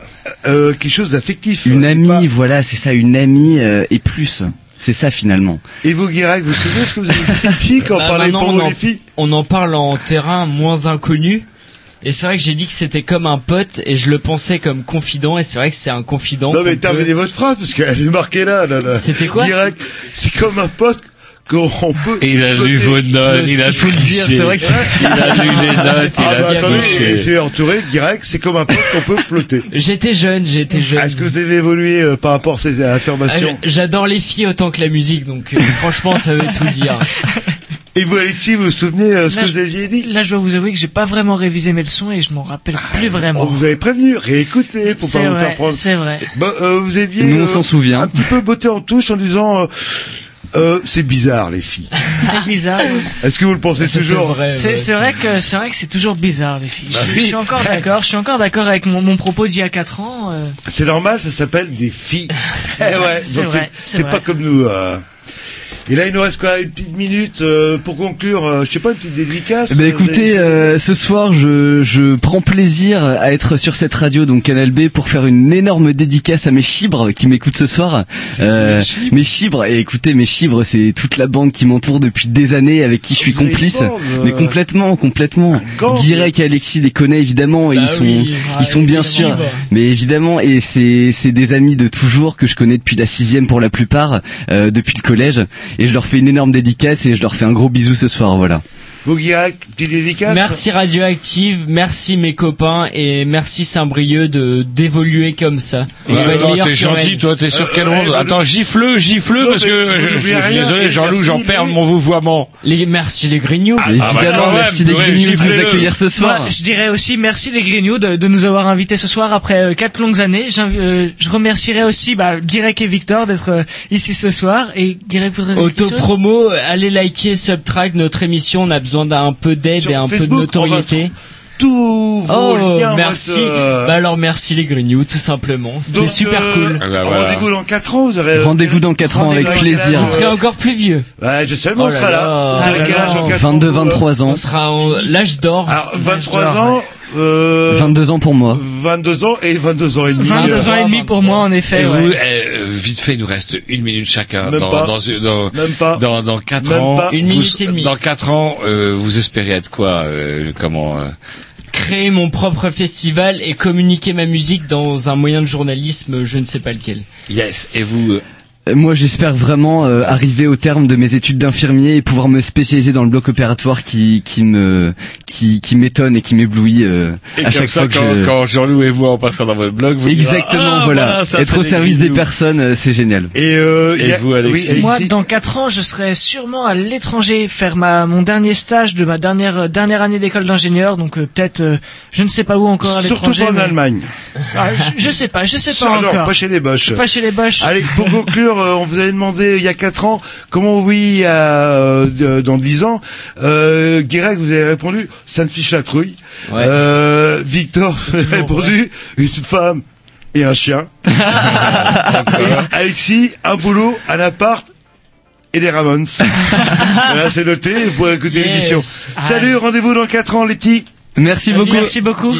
euh, quelque chose d'affectif. Une amie, voilà, c'est ça, une amie euh, et plus. C'est ça finalement. Et vous, Guirec, vous souvenez ce que vous avez dit quand on Bah, parlait pour on vous, en- les filles? On en parle en terrain moins inconnu. Et c'est vrai que j'ai dit que c'était comme un pote et je le pensais comme confident et c'est vrai que c'est un confident. Non mais peut- terminez votre phrase parce qu'elle est marquée là. là, là. C'était quoi Direct. C'est comme un poste qu'on peut. Il a lu vos notes, il a Il le dire, c'est vrai que c'est- Il a lu les notes, il Ah a bah bien attendez, c'est entouré direct, c'est comme un poste qu'on peut flotter. J'étais jeune, j'étais jeune. Est-ce que vous avez évolué euh, par rapport à ces Ah, affirmations j- J'adore les filles autant que la musique, donc euh, franchement ça veut tout dire. Et vous, Alexis, vous vous souvenez euh, ce Là, que vous aviez dit Là, je dois vous avouer que j'ai pas vraiment révisé mes leçons et je m'en rappelle plus vraiment. On vous avait prévenu, réécoutez pour pas C'est vous vrai, faire prendre. c'est vrai. Bah, euh, vous aviez Nous, on euh, s'en souvient. un petit peu botté en touche en disant euh, euh, c'est bizarre les filles. C'est bizarre. oui. Est-ce que vous le pensez Ça, toujours vrai, C'est vrai que c'est vrai que c'est toujours bizarre les filles. Bah je, oui. je suis encore d'accord. Je suis encore d'accord avec mon, mon propos d'il y a 4 ans. euh, C'est normal, ça s'appelle des filles. Eh ouais, c'est donc vrai, c'est c'est pas vrai. comme nous. euh. Et là, il nous reste quoi Une petite minute euh, pour conclure. euh, je sais pas, une petite dédicace. Eh ben euh, écoutez, avez- euh, ce soir, je, je prends plaisir à être sur cette radio, donc Canal B, pour faire une énorme dédicace à mes chibres qui m'écoutent ce soir. Euh, mes chibres, et écoutez, mes chibres, c'est toute la bande qui m'entoure depuis des années, avec qui je suis complice. bande, Mais complètement, complètement. Guirec et Alexis les connaît évidemment, et Bah ils sont, oui, ils sont bien sûr. Mais évidemment, et c'est c'est des amis de toujours que je connais depuis la sixième pour la plupart, euh, depuis le collège, et je leur fais une énorme dédicace et je leur fais un gros bisou ce soir, voilà. Dédicace. Merci Radioactive, merci mes copains et merci Saint-Brieuc de d'évoluer comme ça. Attends, meilleur t'es gentil, toi, t'es sur Euh, quelle ouais, bah, Attends, gifle, gifle, parce que je, suis désolé, Jean-Loup, j'en perds mon vouvoiement. Les merci les grignoux. bah, évidemment, merci les ouais, Grignoux de nous accueillir ce soir. Moi, je dirais aussi merci les Grignoux de, de nous avoir invités ce soir après euh, quatre longues années. Euh, je remercierais aussi bah, Guirec et Victor d'être euh, ici ce soir. Et Guirec voudrait Auto-promo, allez liker Subtrack, notre émission, on a besoin d'un peu d'aide et un peu de notoriété. Tous vos Oh, liens. merci. euh, Bah alors merci les Grignoux, tout simplement. C'était super euh, cool. Ah bah voilà. Rendez-vous dans 4 ans, vous aurez. Rendez-vous dans 4 ans avec plaisir. la- On serait encore plus vieux. Ouais, je sais, mais on Oh là sera là. là. Vous aurez Ah quel là âge en 4 ans 22, vous, euh 23 ans. On sera en l'âge d'or. Alors, 23 ans, euh, 22 ans pour moi. 22 ans et 22 ans et demi. 22 ans et demi pour moi en effet. Et ouais. vous, eh, vite fait, il nous reste une minute chacun. Même dans, pas. dans, dans, Même pas. dans, dans quatre Même ans, pas. Une vous- minute et demie. Dans quatre ans, euh, vous espérez être quoi euh, Comment euh, Créer mon propre festival et communiquer ma musique dans un moyen de journalisme, je ne sais pas lequel. Yes. Et vous Euh, Moi, j'espère vraiment euh, arriver au terme de mes études d'infirmier et pouvoir me spécialiser dans le bloc opératoire qui qui me qui qui m'étonne et qui m'éblouit euh, à chaque ça, fois que quand, je quand Jean-Loup et moi on passera dans votre blog, vous Exactement, direz, ah, voilà. ça, Être au service des personnes, euh, c'est génial. Et, euh, Et a- vous, Alexis oui, Moi, dans 4 ans, je serai sûrement à l'étranger faire ma mon dernier stage de ma dernière dernière année d'école d'ingénieur. Donc euh, peut-être, euh, je ne sais pas où encore à Surtout l'étranger. pas en mais- Allemagne. Ah, je, je sais pas, je sais pas non, encore. pas chez les Boches. Pas chez les Boches. Allez, pour conclure, euh, on vous avait demandé il y a 4 ans comment oui euh, dans 10 ans. Euh, Guirec, vous avez répondu ça ne fiche la trouille. Ouais. Euh, Victor vous avez répondu une femme et un chien. Et Alexis, un boulot, un appart et des Ramones. voilà, c'est noté, vous pourrez écouter Yes. l'émission. Ah. Salut, rendez-vous dans 4 ans les petits. Merci Salut. beaucoup. Merci beaucoup.